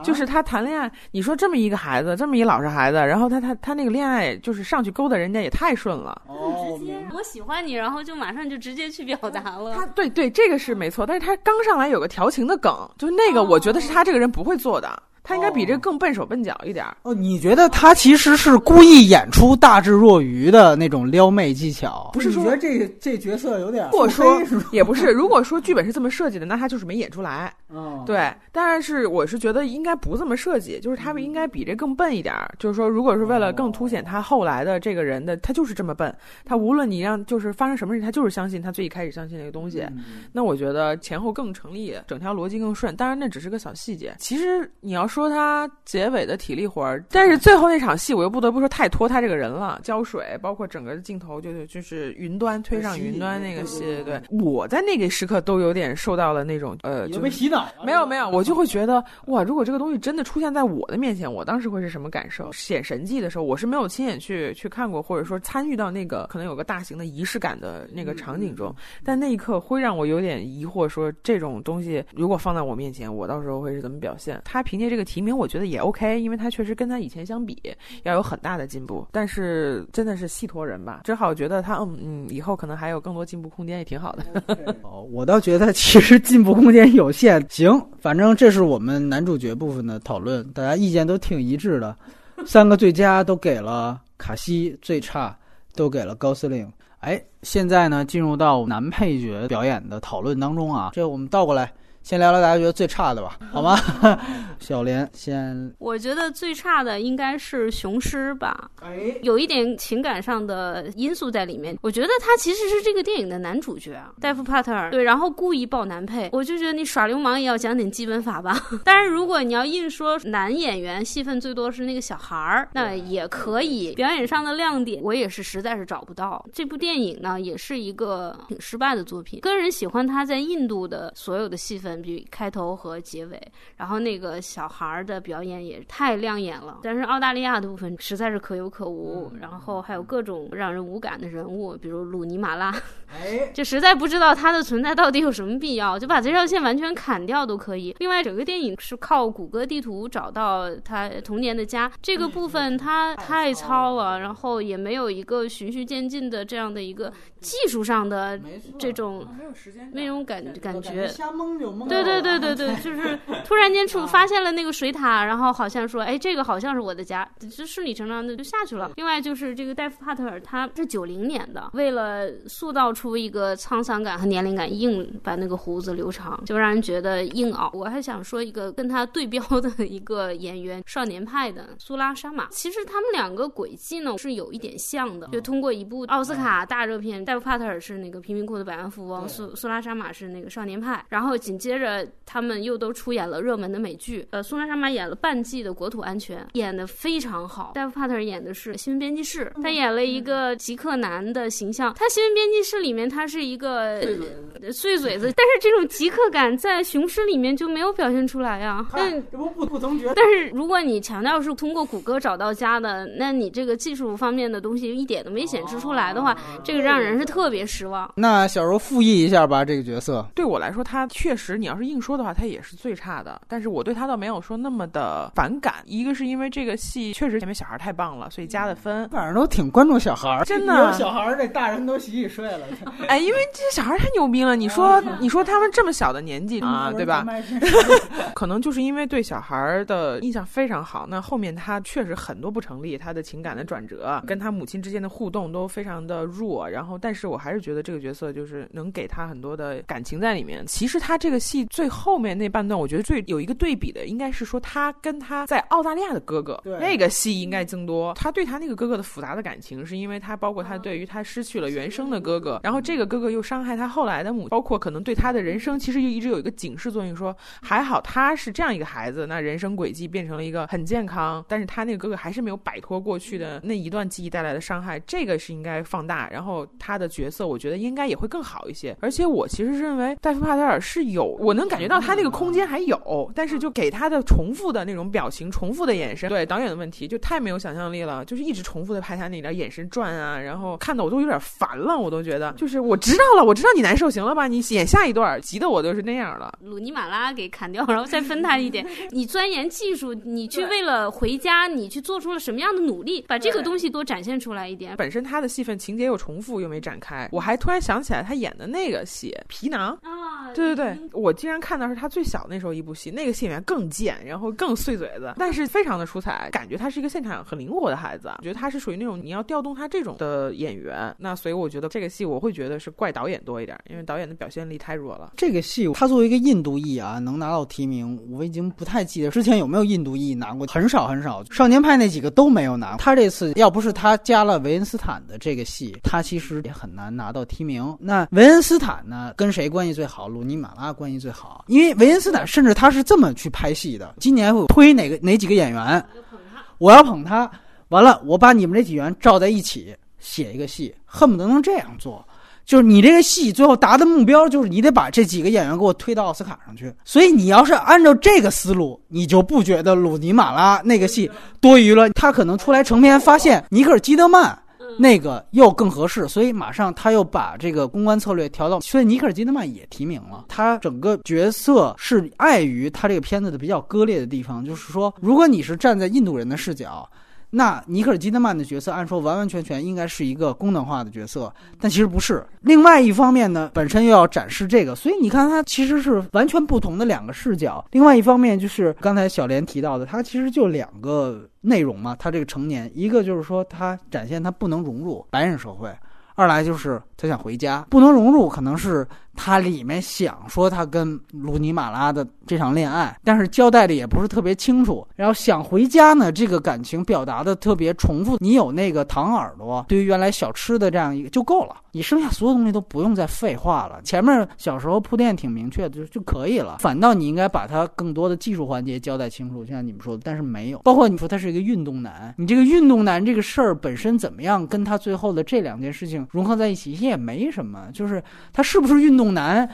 Speaker 2: 就是他谈恋爱，你说这么一个孩子，这么一老实孩子，然后他他他那个恋爱就是上去勾搭人家也太顺了。
Speaker 3: 哦，直接我喜欢你，然后就马上就直接去表达了。
Speaker 2: 他对对，这个是没错，但是他刚上来有个调情的梗，就是那个我觉得是他这个人不会做的。他应该比这更笨手笨脚一点
Speaker 1: 哦。你觉得他其实是故意演出大智若愚的那种撩妹技巧？
Speaker 2: 不是说
Speaker 1: 觉得这这角色有点？
Speaker 2: 如果说也不是，如果说剧本是这么设计的，那他就是没演出来。
Speaker 1: 嗯，
Speaker 2: 对。但是我是觉得应该不这么设计，就是他们应该比这更笨一点儿。就是说，如果是为了更凸显他后来的这个人的，他就是这么笨。他无论你让就是发生什么事，他就是相信他最一开始相信那个东西。那我觉得前后更成立，整条逻辑更顺。当然那只是个小细节。其实你要说他。结尾的体力活儿，但是最后那场戏我又不得不说太拖他这个人了。浇水，包括整个镜头，就就是云端推上云端那个戏，对，我在那个时刻都有点受到了那种呃，就
Speaker 1: 被洗脑。
Speaker 2: 没有没有，我就会觉得哇，如果这个东西真的出现在我的面前，我当时会是什么感受？显神迹的时候，我是没有亲眼去去看过，或者说参与到那个可能有个大型的仪式感的那个场景中，但那一刻会让我有点疑惑，说这种东西如果放在我面前，我到时候会是怎么表现？他凭借这个。个提名，我觉得也 OK，因为他确实跟他以前相比要有很大的进步。但是真的是戏托人吧，只好觉得他嗯嗯，以后可能还有更多进步空间，也挺好的。
Speaker 1: 哦，我倒觉得其实进步空间有限。行，反正这是我们男主角部分的讨论，大家意见都挺一致的。三个最佳都给了卡西，最差都给了高司令。哎，现在呢，进入到男配角表演的讨论当中啊，这我们倒过来。先聊聊大家觉得最差的吧，好吗？小莲先，
Speaker 3: 我觉得最差的应该是雄狮吧，哎，有一点情感上的因素在里面。我觉得他其实是这个电影的男主角啊，戴夫·帕特尔，对，然后故意爆男配，我就觉得你耍流氓也要讲点基本法吧。但是，如果你要硬说男演员戏份最多是那个小孩儿，那也可以。表演上的亮点，我也是实在是找不到。这部电影呢，也是一个挺失败的作品。个人喜欢他在印度的所有的戏份。比开头和结尾，然后那个小孩儿的表演也太亮眼了，但是澳大利亚的部分实在是可有可无，然后还有各种让人无感的人物，比如鲁尼马拉，哎，就实在不知道他的存在到底有什么必要，就把这条线完全砍掉都可以。另外，整个电影是靠谷歌地图找到他童年的家，这个部分他太糙了，然后也没有一个循序渐进的这样的一个技术上的这种那种感感觉，
Speaker 1: 瞎蒙就蒙。
Speaker 3: 对对对对对，就是 突然间出发现了那个水塔，然后好像说，哎，这个好像是我的家，就顺理成章的就下去了。另外就是这个戴夫帕特尔，他是九零年的，为了塑造出一个沧桑感和年龄感，硬把那个胡子留长，就让人觉得硬凹。我还想说一个跟他对标的一个演员，少年派的苏拉沙马，其实他们两个轨迹呢是有一点像的，就通过一部奥斯卡大热片，戴夫帕特尔是那个贫民窟的百万富翁，苏苏拉沙马是那个少年派，然后紧接着。着他们又都出演了热门的美剧，呃，苏拉沙玛演了半季的《国土安全》，演的非常好。戴夫帕特尔演的是新闻编辑室，他演了一个极客男的形象。他新闻编辑室里面他是一个碎嘴子，但是这种极客感在雄狮里面就没有表现出来呀。但
Speaker 1: 这不不不同觉。
Speaker 3: 但是如果你强调是通过谷歌找到家的，那你这个技术方面的东西一点都没显示出来的话，这个让人是特别失望。
Speaker 1: 那小柔复议一下吧，这个角色
Speaker 2: 对我来说，他确实你。要是硬说的话，他也是最差的。但是我对他倒没有说那么的反感。一个是因为这个戏确实前面小孩太棒了，所以加的分。
Speaker 1: 反正都挺关注小孩，
Speaker 2: 真的。
Speaker 1: 有小孩，这大人都洗洗睡了。
Speaker 2: 哎，因为这些小孩太牛逼了。你说，你说他们这么小的年纪 啊，对吧？可能就是因为对小孩的印象非常好。那后面他确实很多不成立，他的情感的转折，跟他母亲之间的互动都非常的弱。然后，但是我还是觉得这个角色就是能给他很多的感情在里面。其实他这个戏。最后面那半段，我觉得最有一个对比的，应该是说他跟他在澳大利亚的哥哥，那个戏应该增多。他对他那个哥哥的复杂的感情，是因为他包括他对于他失去了原生的哥哥，然后这个哥哥又伤害他后来的母，包括可能对他的人生，其实又一直有一个警示作用，说还好他是这样一个孩子，那人生轨迹变成了一个很健康，但是他那个哥哥还是没有摆脱过去的那一段记忆带来的伤害，这个是应该放大，然后他的角色，我觉得应该也会更好一些。而且我其实认为戴夫帕特尔是有我。能感觉到他那个空间还有，但是就给他的重复的那种表情、重复的眼神，对导演的问题就太没有想象力了，就是一直重复的拍他那点眼神转啊，然后看的我都有点烦了，我都觉得就是我知道了，我知道你难受，行了吧？你演下一段，急的我都是那样了。
Speaker 3: 鲁尼马拉给砍掉，然后再分他一点。你钻研技术，你去为了回家，你去做出了什么样的努力？把这个东西多展现出来一点。
Speaker 2: 本身他的戏份情节又重复又没展开，我还突然想起来他演的那个戏《皮囊》啊，对对对，我我竟然看到是他最小那时候一部戏，那个戏演员更贱，然后更碎嘴子，但是非常的出彩，感觉他是一个现场很灵活的孩子。我觉得他是属于那种你要调动他这种的演员，那所以我觉得这个戏我会觉得是怪导演多一点，因为导演的表现力太弱了。
Speaker 1: 这个戏他作为一个印度裔啊，能拿到提名，我已经不太记得之前有没有印度裔拿过，很少很少。少年派那几个都没有拿，他这次要不是他加了维恩斯坦的这个戏，他其实也很难拿到提名。那维恩斯坦呢，跟谁关系最好？鲁尼马拉关系最好，因为维。恩斯坦甚至他是这么去拍戏的：今年会推哪个哪几个演员，我要捧他。完了，我把你们这几员罩在一起写一个戏，恨不得能这样做。就是你这个戏最后达的目标，就是你得把这几个演员给我推到奥斯卡上去。所以你要是按照这个思路，你就不觉得鲁尼马拉那个戏多余了。他可能出来成片，发现尼克尔基德曼。那个又更合适，所以马上他又把这个公关策略调到，所以尼克尔基德曼也提名了他。整个角色是碍于他这个片子的比较割裂的地方，就是说，如果你是站在印度人的视角。那尼克尔基德曼的角色，按说完完全全应该是一个功能化的角色，但其实不是。另外一方面呢，本身又要展示这个，所以你看他其实是完全不同的两个视角。另外一方面就是刚才小莲提到的，他其实就两个内容嘛，他这个成年，一个就是说他展现他不能融入白人社会，二来就是他想回家，不能融入可能是。他里面想说他跟鲁尼马拉的这场恋爱，但是交代的也不是特别清楚。然后想回家呢，这个感情表达的特别重复。你有那个糖耳朵，对于原来小吃的这样一个就够了，你剩下所有东西都不用再废话了。前面小时候铺垫挺明确的就就可以了。反倒你应该把他更多的技术环节交代清楚，就像你们说的，但是没有。包括你说他是一个运动男，你这个运动男这个事儿本身怎么样，跟他最后的这两件事情融合在一起也没什么，就是他是不是运动。南，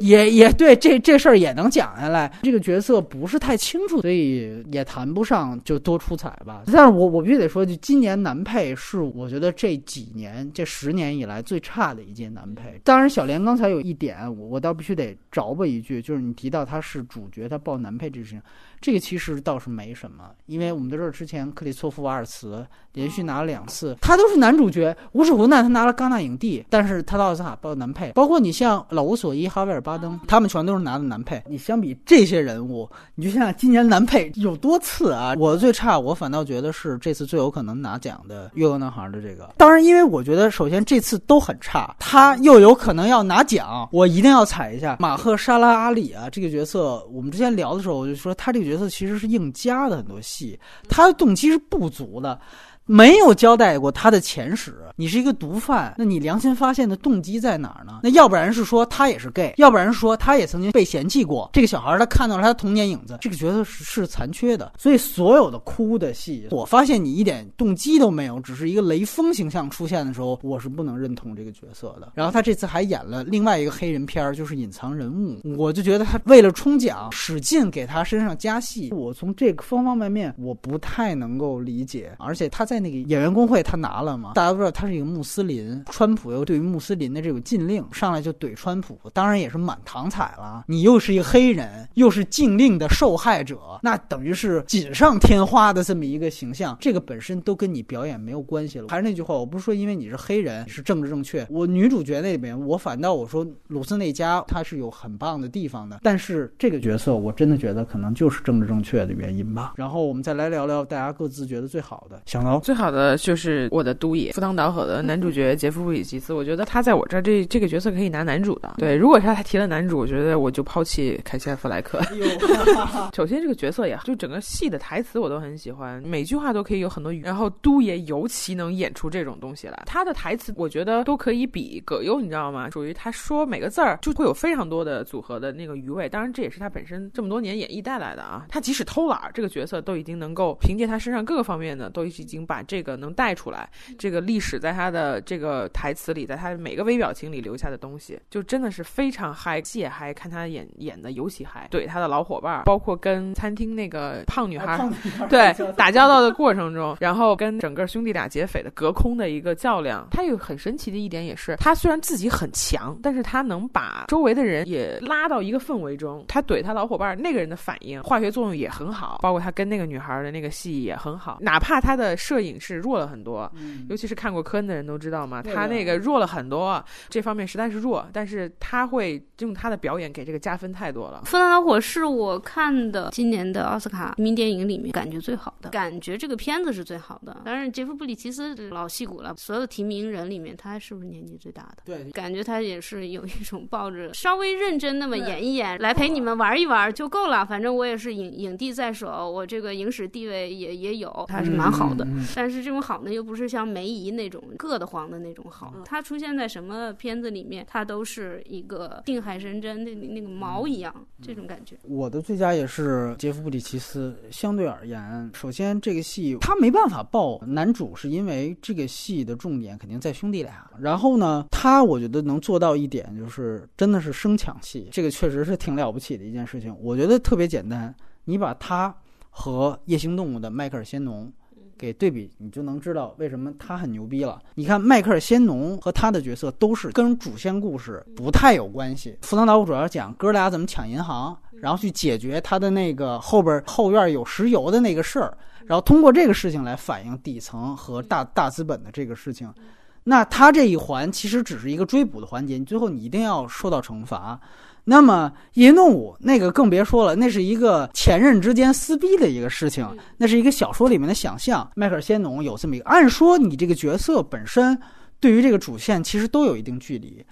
Speaker 1: 也也对，这这事儿也能讲下来。这个角色不是太清楚，所以也谈不上就多出彩吧。但是我我必须得说，就今年男配是我觉得这几年这十年以来最差的一届男配。当然，小莲刚才有一点，我我倒必须得着吧一句，就是你提到他是主角，他报男配这事情。这个其实倒是没什么，因为我们在这之前，克里索夫·瓦尔茨连续拿了两次，他都是男主角。无耻湖南他拿了戛纳影帝，但是他到奥斯卡报男配。包括你像老无所依、哈维尔尔·巴登，他们全都是拿的男配。你相比这些人物，你就想想今年男配有多次啊！我最差，我反倒觉得是这次最有可能拿奖的《月光男孩》的这个。当然，因为我觉得首先这次都很差，他又有可能要拿奖，我一定要踩一下马赫沙拉阿里啊！这个角色，我们之前聊的时候我就说他这个。角色其实是硬加的很多戏，他的动机是不足的。没有交代过他的前史。你是一个毒贩，那你良心发现的动机在哪儿呢？那要不然是说他也是 gay，要不然说他也曾经被嫌弃过。这个小孩他看到了他童年影子，这个角色是是残缺的。所以所有的哭的戏，我发现你一点动机都没有，只是一个雷锋形象出现的时候，我是不能认同这个角色的。然后他这次还演了另外一个黑人片儿，就是隐藏人物，我就觉得他为了冲奖使劲给他身上加戏。我从这个方方面面我不太能够理解，而且他在。在那个演员工会，他拿了吗？大家都知道他是一个穆斯林，川普又对于穆斯林的这种禁令，上来就怼川普，当然也是满堂彩了。你又是一个黑人，又是禁令的受害者，那等于是锦上添花的这么一个形象，这个本身都跟你表演没有关系了。还是那句话，我不是说因为你是黑人你是政治正确，我女主角那边我反倒我说鲁斯内加他是有很棒的地方的，但是这个角色我真的觉得可能就是政治正确的原因吧。然后我们再来聊聊大家各自觉得最好的，想到。
Speaker 2: 最好的就是我的都野，赴汤蹈火的男主角杰夫·布里吉斯，我觉得他在我这儿这这个角色可以拿男主的。对，如果是他提了男主，我觉得我就抛弃凯西·弗莱克。首先这个角色也就整个戏的台词我都很喜欢，每句话都可以有很多语。然后都爷尤其能演出这种东西来，他的台词我觉得都可以比葛优，你知道吗？属于他说每个字儿就会有非常多的组合的那个余味。当然这也是他本身这么多年演绎带来的啊。他即使偷懒，这个角色都已经能够凭借他身上各个方面的，都已经把这个。能带出来这个历史，在他的这个台词里，在他每个微表情里留下的东西，就真的是非常嗨，戏也嗨，看他演演的尤其嗨。怼他的老伙伴，包括跟餐厅那个胖女孩，对打交道的过程中，然后跟整个兄弟俩劫匪的隔空的一个较量。他有很神奇的一点也是，他虽然自己很强，但是他能把周围的人也拉到一个氛围中。他怼他老伙伴那个人的反应，化学作用也很好，包括他跟那个女孩的那个戏也很好，哪怕他的摄影是。弱了很多，尤其是看过科恩的人都知道嘛，他那个弱了很多，这方面实在是弱。但是他会用他的表演给这个加分太多了。
Speaker 3: 《复旦老火》是我看的今年的奥斯卡提名电影里面感觉最好的，感觉这个片子是最好的。当然，杰夫·布里奇斯老戏骨了，所有提名人里面，他是不是年纪最大的？
Speaker 1: 对，
Speaker 3: 感觉他也是有一种抱着稍微认真那么演一演，来陪你们玩一玩就够了。反正我也是影影帝在手，我这个影史地位也也有，还是蛮好的。但是这。种好呢，又不是像梅姨那种硌得慌的那种好。它出现在什么片子里面，它都是一个定海神针，那那个毛一样，这种感觉。
Speaker 1: 我的最佳也是杰夫·布里奇斯。相对而言，首先这个戏他没办法报男主，是因为这个戏的重点肯定在兄弟俩。然后呢，他我觉得能做到一点，就是真的是生抢戏，这个确实是挺了不起的一件事情。我觉得特别简单，你把他和《夜行动物》的迈克尔·仙农。给对比，你就能知道为什么他很牛逼了。你看迈克尔·仙农和他的角色都是跟主线故事不太有关系。《赴汤蹈火》主要讲哥俩怎么抢银行，然后去解决他的那个后边后院有石油的那个事儿，然后通过这个事情来反映底层和大大资本的这个事情。那他这一环其实只是一个追捕的环节，你最后你一定要受到惩罚。那么《夜行动物》那个更别说了，那是一个前任之间撕逼的一个事情，那是一个小说里面的想象。迈克尔·仙农有这么一个，按说你这个角色本身对于这个主线其实都有一定距离，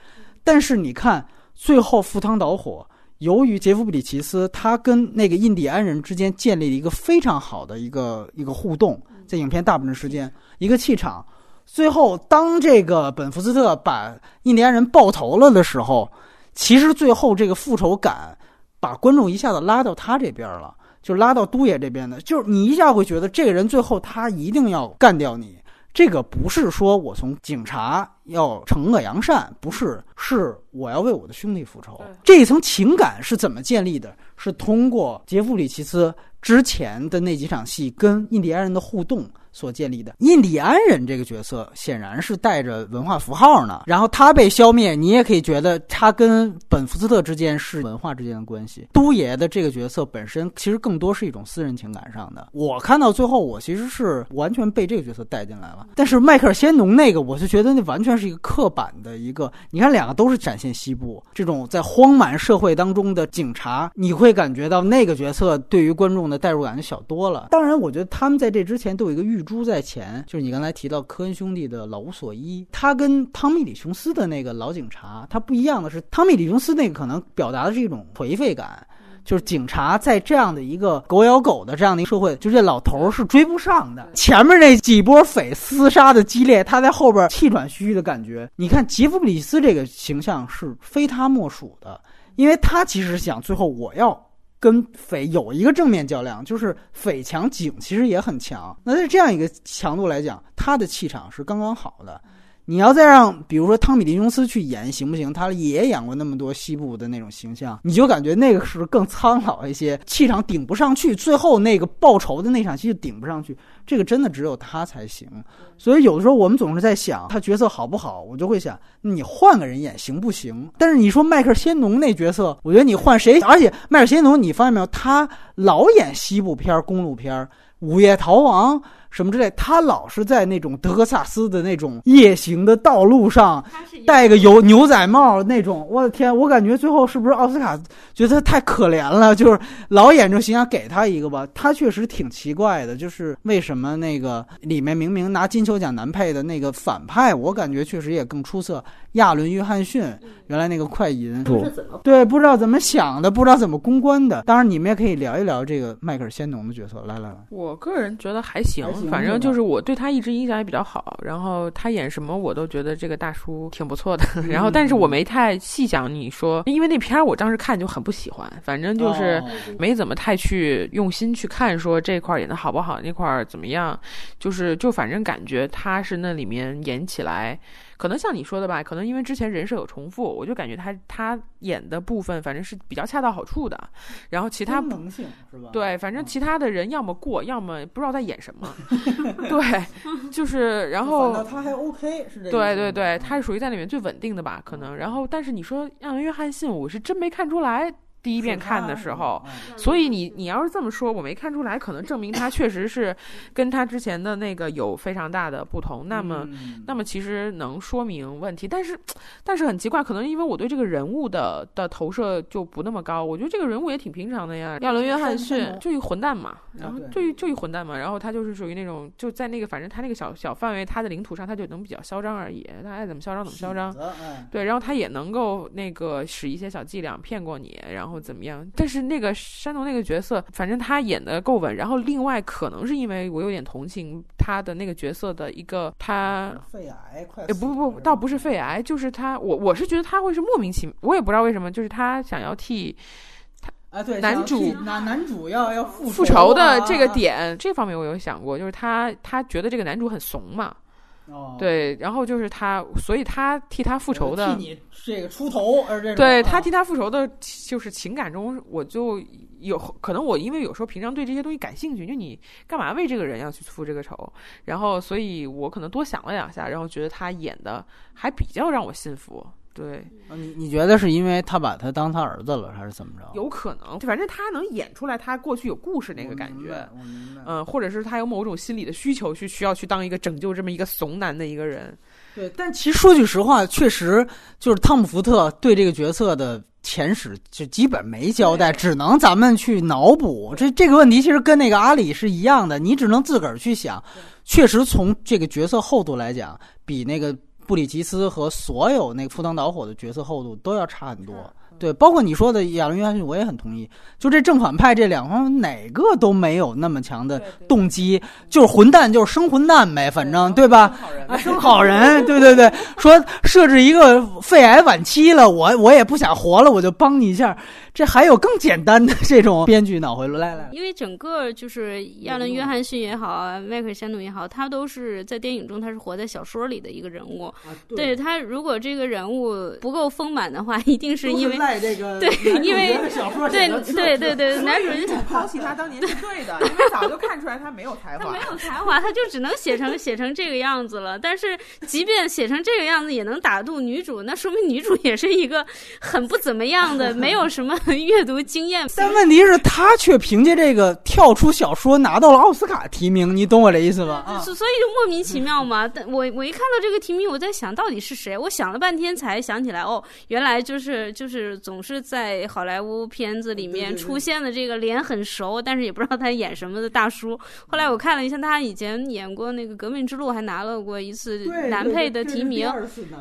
Speaker 1: 但是你看最后赴汤蹈火，由于杰夫·布里奇斯他跟那个印第安人之间建立了一个非常好的一个一个互动，在影片大部分时间一个气场。最后，当这个本·福斯特把印第安人爆头了的时候，其实最后这个复仇感把观众一下子拉到他这边了，就拉到都爷这边的，就是你一下会觉得这个人最后他一定要干掉你。这个不是说我从警察要惩恶扬善，不是，是我要为我的兄弟复仇。这一层情感是怎么建立的？是通过杰弗里奇斯之前的那几场戏跟印第安人的互动。所建立的印第安人这个角色显然是带着文化符号呢，然后他被消灭，你也可以觉得他跟本福斯特之间是文化之间的关系。都爷的这个角色本身其实更多是一种私人情感上的。我看到最后，我其实是完全被这个角色带进来了。但是迈克尔·仙农那个，我就觉得那完全是一个刻板的一个。你看，两个都是展现西部这种在荒蛮社会当中的警察，你会感觉到那个角色对于观众的代入感就小多了。当然，我觉得他们在这之前都有一个预。猪在前，就是你刚才提到科恩兄弟的老无所依，他跟汤米李琼斯的那个老警察，他不一样的是，汤米李琼斯那个可能表达的是一种颓废感，就是警察在这样的一个狗咬狗的这样的一个社会，就这老头是追不上的。前面那几波匪厮杀的激烈，他在后边气喘吁吁的感觉。你看吉夫布里斯这个形象是非他莫属的，因为他其实想最后我要。跟匪有一个正面较量，就是匪强警其实也很强。那在这样一个强度来讲，他的气场是刚刚好的。你要再让，比如说汤米·迪琼斯去演，行不行？他也演过那么多西部的那种形象，你就感觉那个时候更苍老一些，气场顶不上去。最后那个报仇的那场戏就顶不上去，这个真的只有他才行。所以有的时候我们总是在想他角色好不好，我就会想你换个人演行不行？但是你说迈克尔·仙农那角色，我觉得你换谁？而且迈克尔·仙农，你发现没有，他老演西部片、公路片，《午夜逃亡》。什么之类，他老是在那种德克萨斯的那种夜行的道路上，戴个有牛仔帽那种。我的天，我感觉最后是不是奥斯卡觉得他太可怜了，就是老演这种形象，给他一个吧。他确实挺奇怪的，就是为什么那个里面明明拿金球奖男配的那个反派，我感觉确实也更出色。亚伦·约翰逊，原来那个快银，对，不知道怎么想的，不知道怎么公关的。当然，你们也可以聊一聊这个迈克尔·仙农的角色。来来来，
Speaker 2: 我个人觉得还行，反正就是我对他一直印象也比较好。然后他演什么我都觉得这个大叔挺不错的。然后，但是我没太细想你说，因为那片儿我当时看就很不喜欢，反正就是没怎么太去用心去看，说这块演的好不好，那块怎么样，就是就反正感觉他是那里面演起来。可能像你说的吧，可能因为之前人设有重复，我就感觉他他演的部分反正是比较恰到好处的，然后其他
Speaker 1: 能性是吧？
Speaker 2: 对，反正其他的人要么过，要么不知道在演什么。对，就是然后
Speaker 1: 他还 OK 是这。
Speaker 2: 对对对，他是属于在里面最稳定的吧？可能，然后但是你说让约翰逊，我是真没看出来。第一遍看的时候，所以你你要是这么说，我没看出来，可能证明他确实是 跟他之前的那个有非常大的不同。那么，那么其实能说明问题。但是，但是很奇怪，可能因为我对这个人物的的投射就不那么高。我觉得这个人物也挺平常的呀，亚伦·约翰逊就一混蛋嘛，然后就一就一混蛋嘛，然后他就是属于那种就在那个反正他那个小小范围他的领土上，他就能比较嚣张而已，他爱怎么嚣张怎么嚣张。对，然后他也能够那个使一些小伎俩骗过你，然后。然后怎么样？但是那个山东那个角色，反正他演的够稳。然后另外可能是因为我有点同情他的那个角色的一个他
Speaker 1: 肺癌快
Speaker 2: 不不不，倒不是肺癌，就是他我我是觉得他会是莫名其妙，我也不知道为什么，就是他想要替他
Speaker 1: 啊对
Speaker 2: 男主
Speaker 1: 男男主要要复
Speaker 2: 复仇的这个点，这方面我有想过，就是他他觉得这个男主很怂嘛。
Speaker 1: 哦，
Speaker 2: 对，然后就是他，所以他替他复仇的
Speaker 1: 替，你这个出头，而这种啊
Speaker 2: 对他替他复仇的，就是情感中，我就有可能我因为有时候平常对这些东西感兴趣，就你干嘛为这个人要去复这个仇？然后，所以我可能多想了两下，然后觉得他演的还比较让我信服。对，
Speaker 1: 啊你你觉得是因为他把他当他儿子了，还是怎么着？
Speaker 2: 有可能，反正他能演出来他过去有故事那个感觉。嗯，或者是他有某种心理的需求，去需要去当一个拯救这么一个怂男的一个人。
Speaker 1: 对，但其实说句实话，确实就是汤姆·福特对这个角色的前史就基本没交代，只能咱们去脑补。这这个问题其实跟那个阿里是一样的，你只能自个儿去想。确实，从这个角色厚度来讲，比那个布里吉斯和所有那个赴汤蹈火的角色厚度都要差很多。对，包括你说的亚伦·约翰逊，我也很同意。就这正反派这两方，哪个都没有那么强的动机，就是混蛋，就是生混蛋呗，反正对吧？
Speaker 2: 好人
Speaker 1: 啊，生好人，对对对，说设置一个肺癌晚期了，我我也不想活了，我就帮你一下。这还有更简单的这种 编剧脑回路，来来，
Speaker 3: 因为整个就是亚伦·约翰逊也好啊，迈克尔·山努也好，他都是在电影中他是活在小说里的一个人物。
Speaker 1: 啊
Speaker 3: 对他，如果这个人物不够丰满的话，一定是因为
Speaker 1: 赖这个
Speaker 3: 对因为
Speaker 1: 小说
Speaker 3: 对对对对，男主人
Speaker 2: 抛弃他当年是对的，因为早就看出来他没有才华
Speaker 3: 他没。有才华，他就只能写成写成这个样子了。但是，即便写成这个样子也能打动女主，那说明女主也是一个很不怎么样的，没有什么 阅读经验。
Speaker 1: 但问题是，他却凭借这个跳出小说拿到了奥斯卡提名，你懂我这意思吧？啊，
Speaker 3: 所所以就莫名其妙嘛。但我我一看到这个提名，我在想到底是谁？我想了半天才想起来，哦，原来就是就是总是在好莱坞片子里面出现的这个脸很熟，但是也不知道他演什么的大叔。后来我看了一下，他以前演过那个《革命之路》，还拿了过一次男配的提名。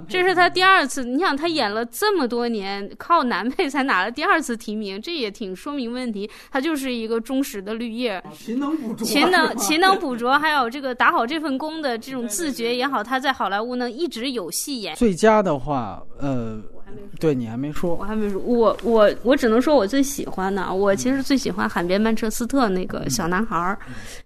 Speaker 3: 这是他第二次，你想他演了这么多年，靠男配才拿了第二次提名，这也挺说明问题。他就是一个忠实的绿叶，
Speaker 1: 勤能补拙，
Speaker 3: 勤能勤能补拙，还有这个打好这份工的这种自觉也好，他在好莱坞能一直有戏演。
Speaker 1: 最佳的话，呃，对你还没说
Speaker 3: 我，还没说，我我我只能说我最喜欢的，我其实最喜欢海边曼彻斯特那个小男孩儿，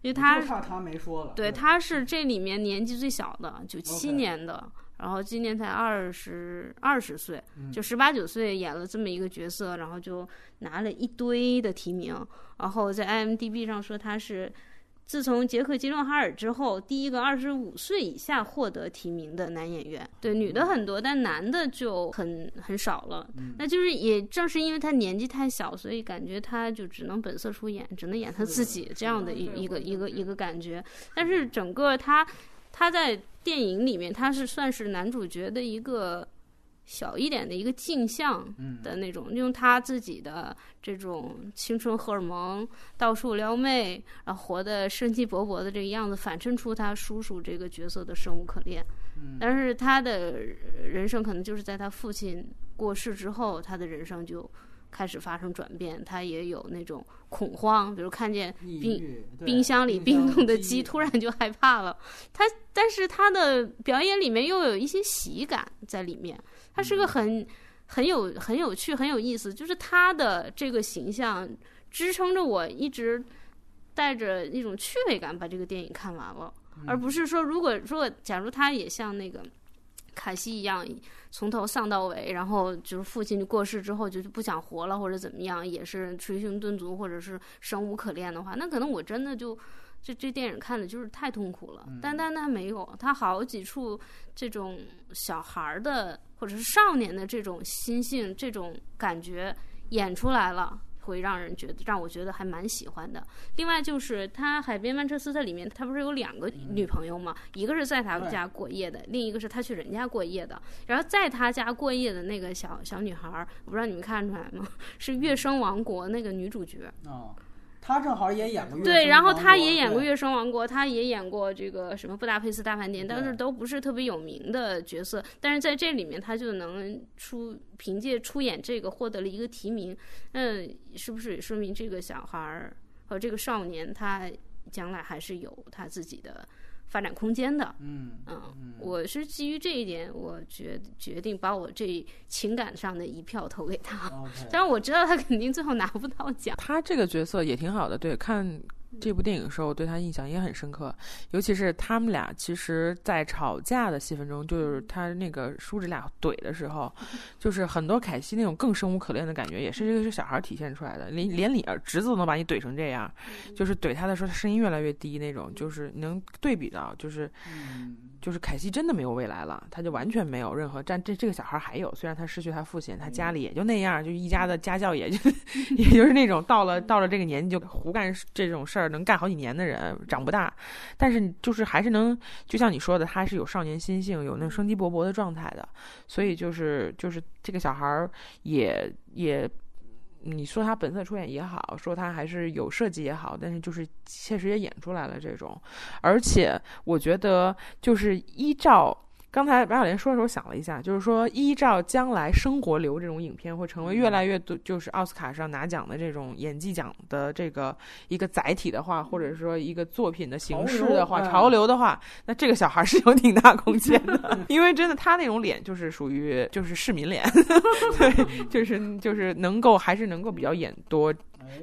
Speaker 3: 因为他
Speaker 1: 他没说了。
Speaker 3: 对，他是这里面年纪最小的，九七年的，然后今年才二十二十岁，
Speaker 1: 嗯
Speaker 3: 就十八九岁演了这么一个角色，然后就拿了一堆的提名，然后在 IMDB 上说他是。自从杰克·吉伦哈尔之后，第一个二十五岁以下获得提名的男演员，对女的很多，但男的就很很少了。那就是也正是因为他年纪太小，所以感觉他就只能本色出演，只能演他自己这样的一一个一个一个感觉。但是整个他他在电影里面，他是算是男主角的一个小一点的一个镜像的那种，用他自己的这种青春荷尔蒙到处撩妹，然后活得生机勃勃的这个样子，反衬出他叔叔这个角色的生无可恋。但是他的人生可能就是在他父亲过世之后，他的人生就开始发生转变，他也有那种恐慌，比如看见冰冰箱里冰冻的鸡，突然就害怕了。他，但是他的表演里面又有一些喜感在里面，他是个很很有很有趣、很有意思，就是他的这个形象支撑着我一直带着一种趣味感把这个电影看完了，而不是说如果说假如他也像那个。凯西一样，从头丧到尾，然后就是父亲过世之后就不想活了，或者怎么样，也是捶胸顿足，或者是生无可恋的话，那可能我真的就这这电影看的就是太痛苦了。但但他没有，他好几处这种小孩儿的或者是少年的这种心性、这种感觉演出来了。会让人觉得让我觉得还蛮喜欢的。另外就是他《海边曼彻斯特》里面，他不是有两个女朋友吗？一个是在他家过夜的，另一个是他去人家过夜的。然后在他家过夜的那个小小女孩儿，我不知道你们看出来吗？是《月升王国》那个女主角。
Speaker 1: 哦，他正好也演过。
Speaker 3: 对，然后他也演过《月升王国》，他也演过这个什么《布达佩斯大饭店》，但是都不是特别有名的角色。但是在这里面，他就能出凭借出演这个获得了一个提名。嗯，是不是也说明这个小孩儿和这个少年他将来还是有他自己的发展空间的？
Speaker 1: 嗯
Speaker 3: 嗯，我是基于这一点，我决决定把我这情感上的一票投给他。虽 然我知道他肯定最后拿不到奖。
Speaker 2: 他这个角色也挺好的，对，看这部电影的时候，我对他印象也很深刻，尤其是他们俩其实，在吵架的戏份中，就是他那个叔侄俩怼的时候，就是很多凯西那种更生无可恋的感觉，也是这个是小孩体现出来的，连连你儿侄子都能把你怼成这样，就是怼他的时候，他声音越来越低那种，就是能对比到，就是就是凯西真的没有未来了，他就完全没有任何，但这这个小孩还有，虽然他失去他父亲，他家里也就那样，就一家的家教也就 也就是那种到了到了这个年纪就胡干这种事儿。能干好几年的人长不大，但是就是还是能，就像你说的，他是有少年心性，有那生机勃勃的状态的。所以就是就是这个小孩儿也也，你说他本色出演也好，说他还是有设计也好，但是就是确实也演出来了这种。而且我觉得就是依照。刚才白小莲说的时候，想了一下，就是说，依照将来生活流这种影片会成为越来越多，就是奥斯卡上拿奖的这种演技奖的这个一个载体的话，或者说一个作品的形式的话，潮流的话，那这个小孩是有挺大空间的，因为真的他那种脸就是属于就是市民脸，对，就是就是能够还是能够比较演多。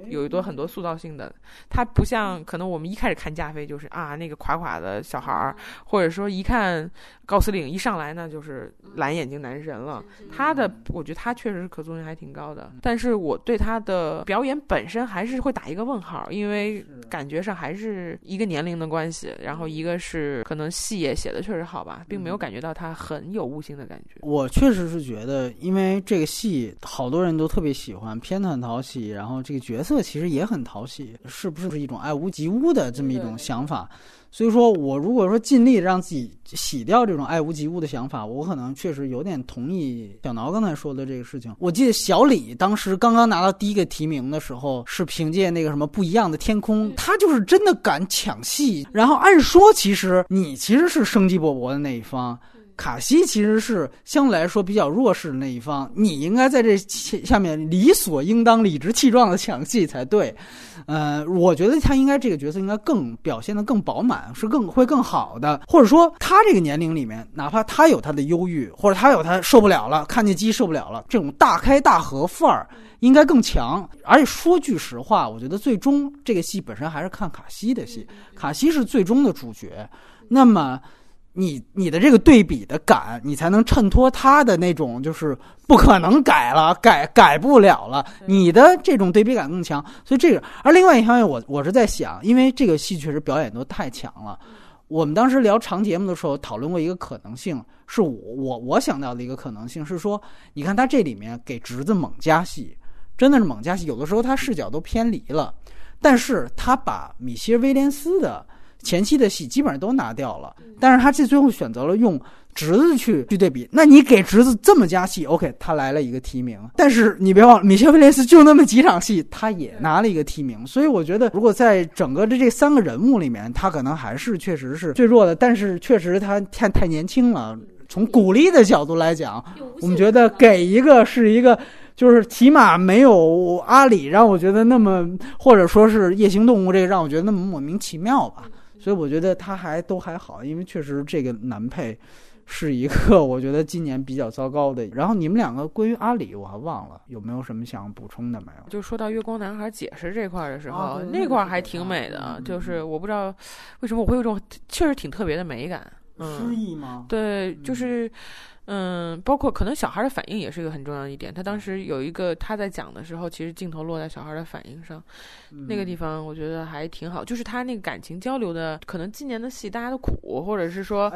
Speaker 2: 有一多很多塑造性的，他不像可能我们一开始看加菲就是啊那个垮垮的小孩儿，或者说一看高司令一上来呢就是蓝眼睛男神了。他的我觉得他确实是可塑性还挺高的，但是我对他的表演本身还是会打一个问号，因为感觉上还是一个年龄的关系，然后一个是可能戏也写的确实好吧，并没有感觉到他很有悟性的感觉。
Speaker 1: 我确实是觉得，因为这个戏好多人都特别喜欢，片子很讨喜，然后这个角色其实也很讨喜，是不是一种爱屋及乌的这么一种想法？所以说我如果说尽力让自己洗掉这种爱屋及乌的想法，我可能确实有点同意小挠刚才说的这个事情。我记得小李当时刚刚拿到第一个提名的时候，是凭借那个什么不一样的天空，他就是真的敢抢戏。然后按说，其实你其实是生机勃勃的那一方。卡西其实是相对来说比较弱势的那一方，你应该在这下面理所应当、理直气壮的抢戏才对。呃，我觉得他应该这个角色应该更表现的更饱满，是更会更好的。或者说他这个年龄里面，哪怕他有他的忧郁，或者他有他受不了了，看见鸡受不了了，这种大开大合范儿应该更强。而且说句实话，我觉得最终这个戏本身还是看卡西的戏，卡西是最终的主角。那么。你你的这个对比的感，你才能衬托他的那种就是不可能改了，改改不了了。你的这种对比感更强，所以这个。而另外一方面，我我是在想，因为这个戏确实表演都太强了。我们当时聊长节目的时候讨论过一个可能性，是我我我想到的一个可能性是说，你看他这里面给侄子猛加戏，真的是猛加戏，有的时候他视角都偏离了，但是他把米歇尔威廉斯的。前期的戏基本上都拿掉了，但是他这最后选择了用侄子去去对比。那你给侄子这么加戏，OK，他来了一个提名。但是你别忘了，米歇尔·威廉斯就那么几场戏，他也拿了一个提名。所以我觉得，如果在整个的这三个人物里面，他可能还是确实是最弱的。但是确实他太太年轻了。从鼓励的角度来讲，我们觉得给一个是一个，就是起码没有阿里让我觉得那么，或者说是夜行动物这个让我觉得那么莫名其妙吧。所以我觉得他还都还好，因为确实这个男配是一个 我觉得今年比较糟糕的。然后你们两个关于阿里我还忘了，有没有什么想补充的没有？
Speaker 2: 就说到月光男孩解释这块的时候，那块还挺美的。就是我不知道为什么我会有种确实挺特别的美感，
Speaker 1: 诗意吗？
Speaker 2: 对，就是。嗯，包括可能小孩的反应也是一个很重要的一点。他当时有一个他在讲的时候，其实镜头落在小孩的反应上，那个地方我觉得还挺好。就是他那个感情交流的，可能今年的戏大家都苦，或者是说，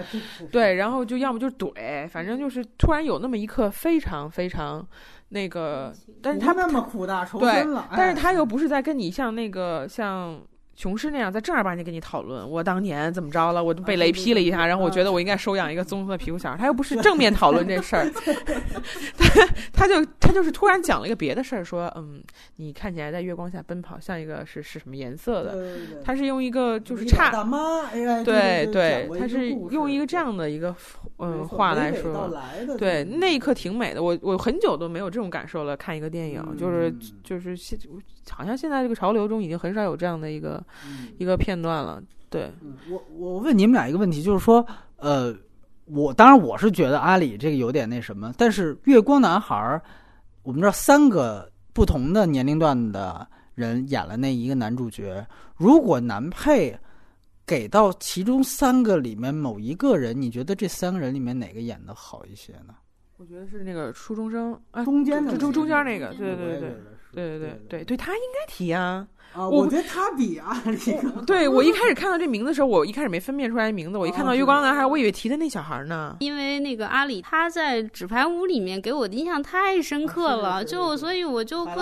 Speaker 2: 对，然后就要么就是怼，反正就是突然有那么一刻非常非常那个，但是他
Speaker 1: 那么苦大仇
Speaker 2: 深了，但是他又不是在跟你像那个像。琼师那样在正儿八经跟你讨论，我当年怎么着了，我都被雷劈了一下，然后我觉得我应该收养一个棕色皮肤小孩，他又不是正面讨论这事儿，他他就他就是突然讲了一个别的事儿，说嗯，你看起来在月光下奔跑，像一个是是什么颜色的？他是用一个就是差
Speaker 1: 大妈，
Speaker 2: 对
Speaker 1: 对，
Speaker 2: 他是用一个这样的一个嗯话来说，对，那一刻挺美的，我我很久都没有这种感受了，看一个电影就是就是现好像现在这个潮流中已经很少有这样的一个。一个片段了，对
Speaker 1: 我我问你们俩一个问题，就是说，呃，我当然我是觉得阿里这个有点那什么，但是月光男孩，我们知道三个不同的年龄段的人演了那一个男主角，如果男配给到其中三个里面某一个人，你觉得这三个人里面哪个演的好一些呢？
Speaker 2: 我觉得是那个初中生哎，
Speaker 1: 中间的
Speaker 2: 就中中间那个，
Speaker 1: 我
Speaker 2: 对对对对对对，他应该提啊。
Speaker 1: 啊，
Speaker 2: 我
Speaker 1: 我觉得他比 阿里
Speaker 2: 对我一开始看到这名字的时候，我一开始没分辨出来名字，我一看到
Speaker 1: 哦
Speaker 2: 月光男孩，我以为提的那小孩呢。
Speaker 3: 因为那个阿里他在《纸牌屋》里面给我的印象太深刻了，就所以我就不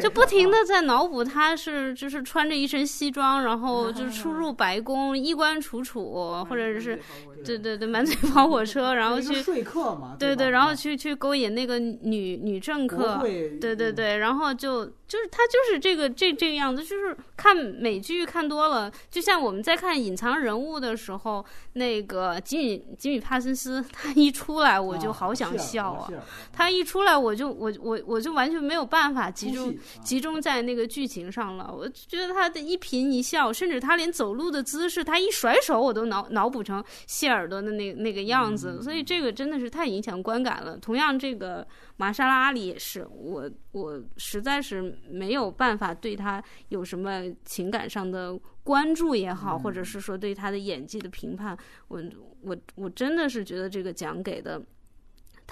Speaker 3: 就不停的在脑补他是就是穿着一身西装，然后 就出入白宫，衣冠楚楚，或者是对对对满嘴跑火车，然后 去
Speaker 1: 说客嘛，吧
Speaker 3: 对对，然后去去勾引那个女女政客，对对
Speaker 1: 嗯
Speaker 3: 对，然后就就是他就是这个这这个样子，就是看美剧看多了，就像我们在看隐藏人物的时候，那个吉米吉米帕森斯他一出来我就
Speaker 1: 啊
Speaker 3: 好想笑啊，他一出来我就我我我就完全没有办法集中
Speaker 1: 啊
Speaker 3: 集中在那个剧情上了。我觉得他的一颦一笑，甚至他连走路的姿势，他一甩手，我都脑脑补成谢耳朵的那那个样子。所以这个真的是太影响观感了。同样，这个玛莎拉阿里也是，我我实在是没有办法对他有什么情感上的关注也好，或者是说对他的演技的评判，我我我真的是觉得这个奖给的。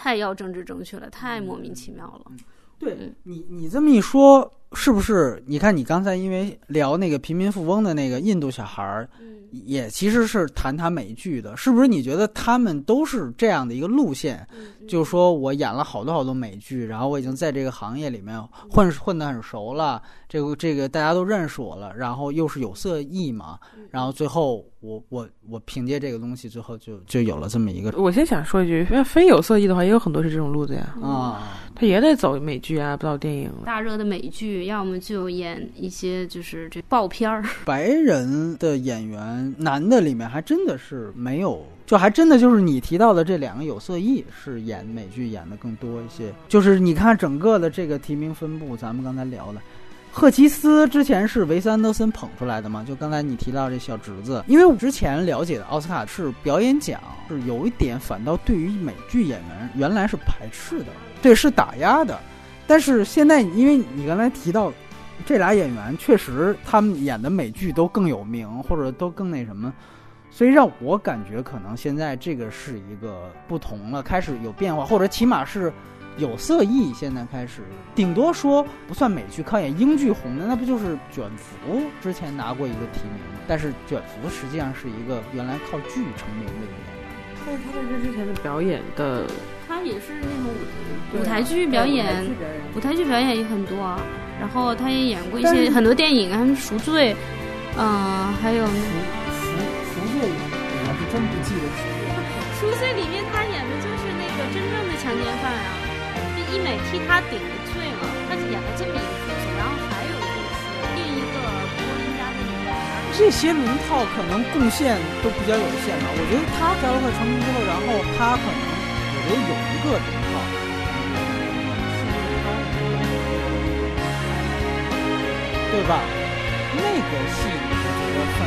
Speaker 3: 太要政治正确了，太莫名其妙了。
Speaker 1: 对
Speaker 3: 嗯
Speaker 1: 你，你这么一说，是不是？你看，你刚才因为聊那个贫民富翁的那个印度小孩儿，
Speaker 3: 嗯
Speaker 1: 也其实是谈谈美剧的，是不是？你觉得他们都是这样的一个路线？
Speaker 3: 嗯
Speaker 1: 就是说我演了好多好多美剧，然后我已经在这个行业里面混混得很熟了，这个这个大家都认识我了，然后又是有色艺嘛，然后最后我我我凭借这个东西，最后就就有了这么一个
Speaker 2: 我先想说一句，非非有色艺的话，也有很多是这种路子呀，
Speaker 1: 啊，
Speaker 2: 他也得走美剧啊，不走电影。
Speaker 3: 大热的美剧，要么就演一些就是这爆片儿。
Speaker 1: 白人的演员，男的里面还真的是没有，就还真的就是你提到的这两个有色艺是演美剧演的更多一些。就是你看整个的这个提名分布，咱们刚才聊的。赫奇斯之前是维斯安德森捧出来的嘛？就刚才你提到这小侄子，因为我之前了解的奥斯卡是表演奖，是有一点反倒对于美剧演员原来是排斥的，对，是打压的。但是现在，因为你刚才提到这俩演员，确实他们演的美剧都更有名，或者都更那什么，所以让我感觉可能现在这个是一个不同了，开始有变化，或者起码是有色艺。现在开始，顶多说不算美剧，靠演英剧红的，那不就是卷福之前拿过一个提名，但是卷福实际上是一个原来靠剧成名的一个演员。
Speaker 2: 但是他在这之前的表演的
Speaker 3: 他也是那种舞舞台剧表演，舞台剧表演也很多啊。然后他也演过一些很多电影，啊，什么《赎罪》，嗯、还有那
Speaker 1: 赎赎赎罪，我是真不记得赎罪。
Speaker 3: 《赎罪》里面他演的就是那个真正的强奸犯啊，就一美替他顶了罪嘛，他演了这么一个故事。然后还有就是另一个柏林家的女儿，
Speaker 1: 这些龙套可能贡献都比较有限吧。我觉得他加洛克成名之后，然后他可能我觉得有一个龙套，对吧？那个戏我觉得算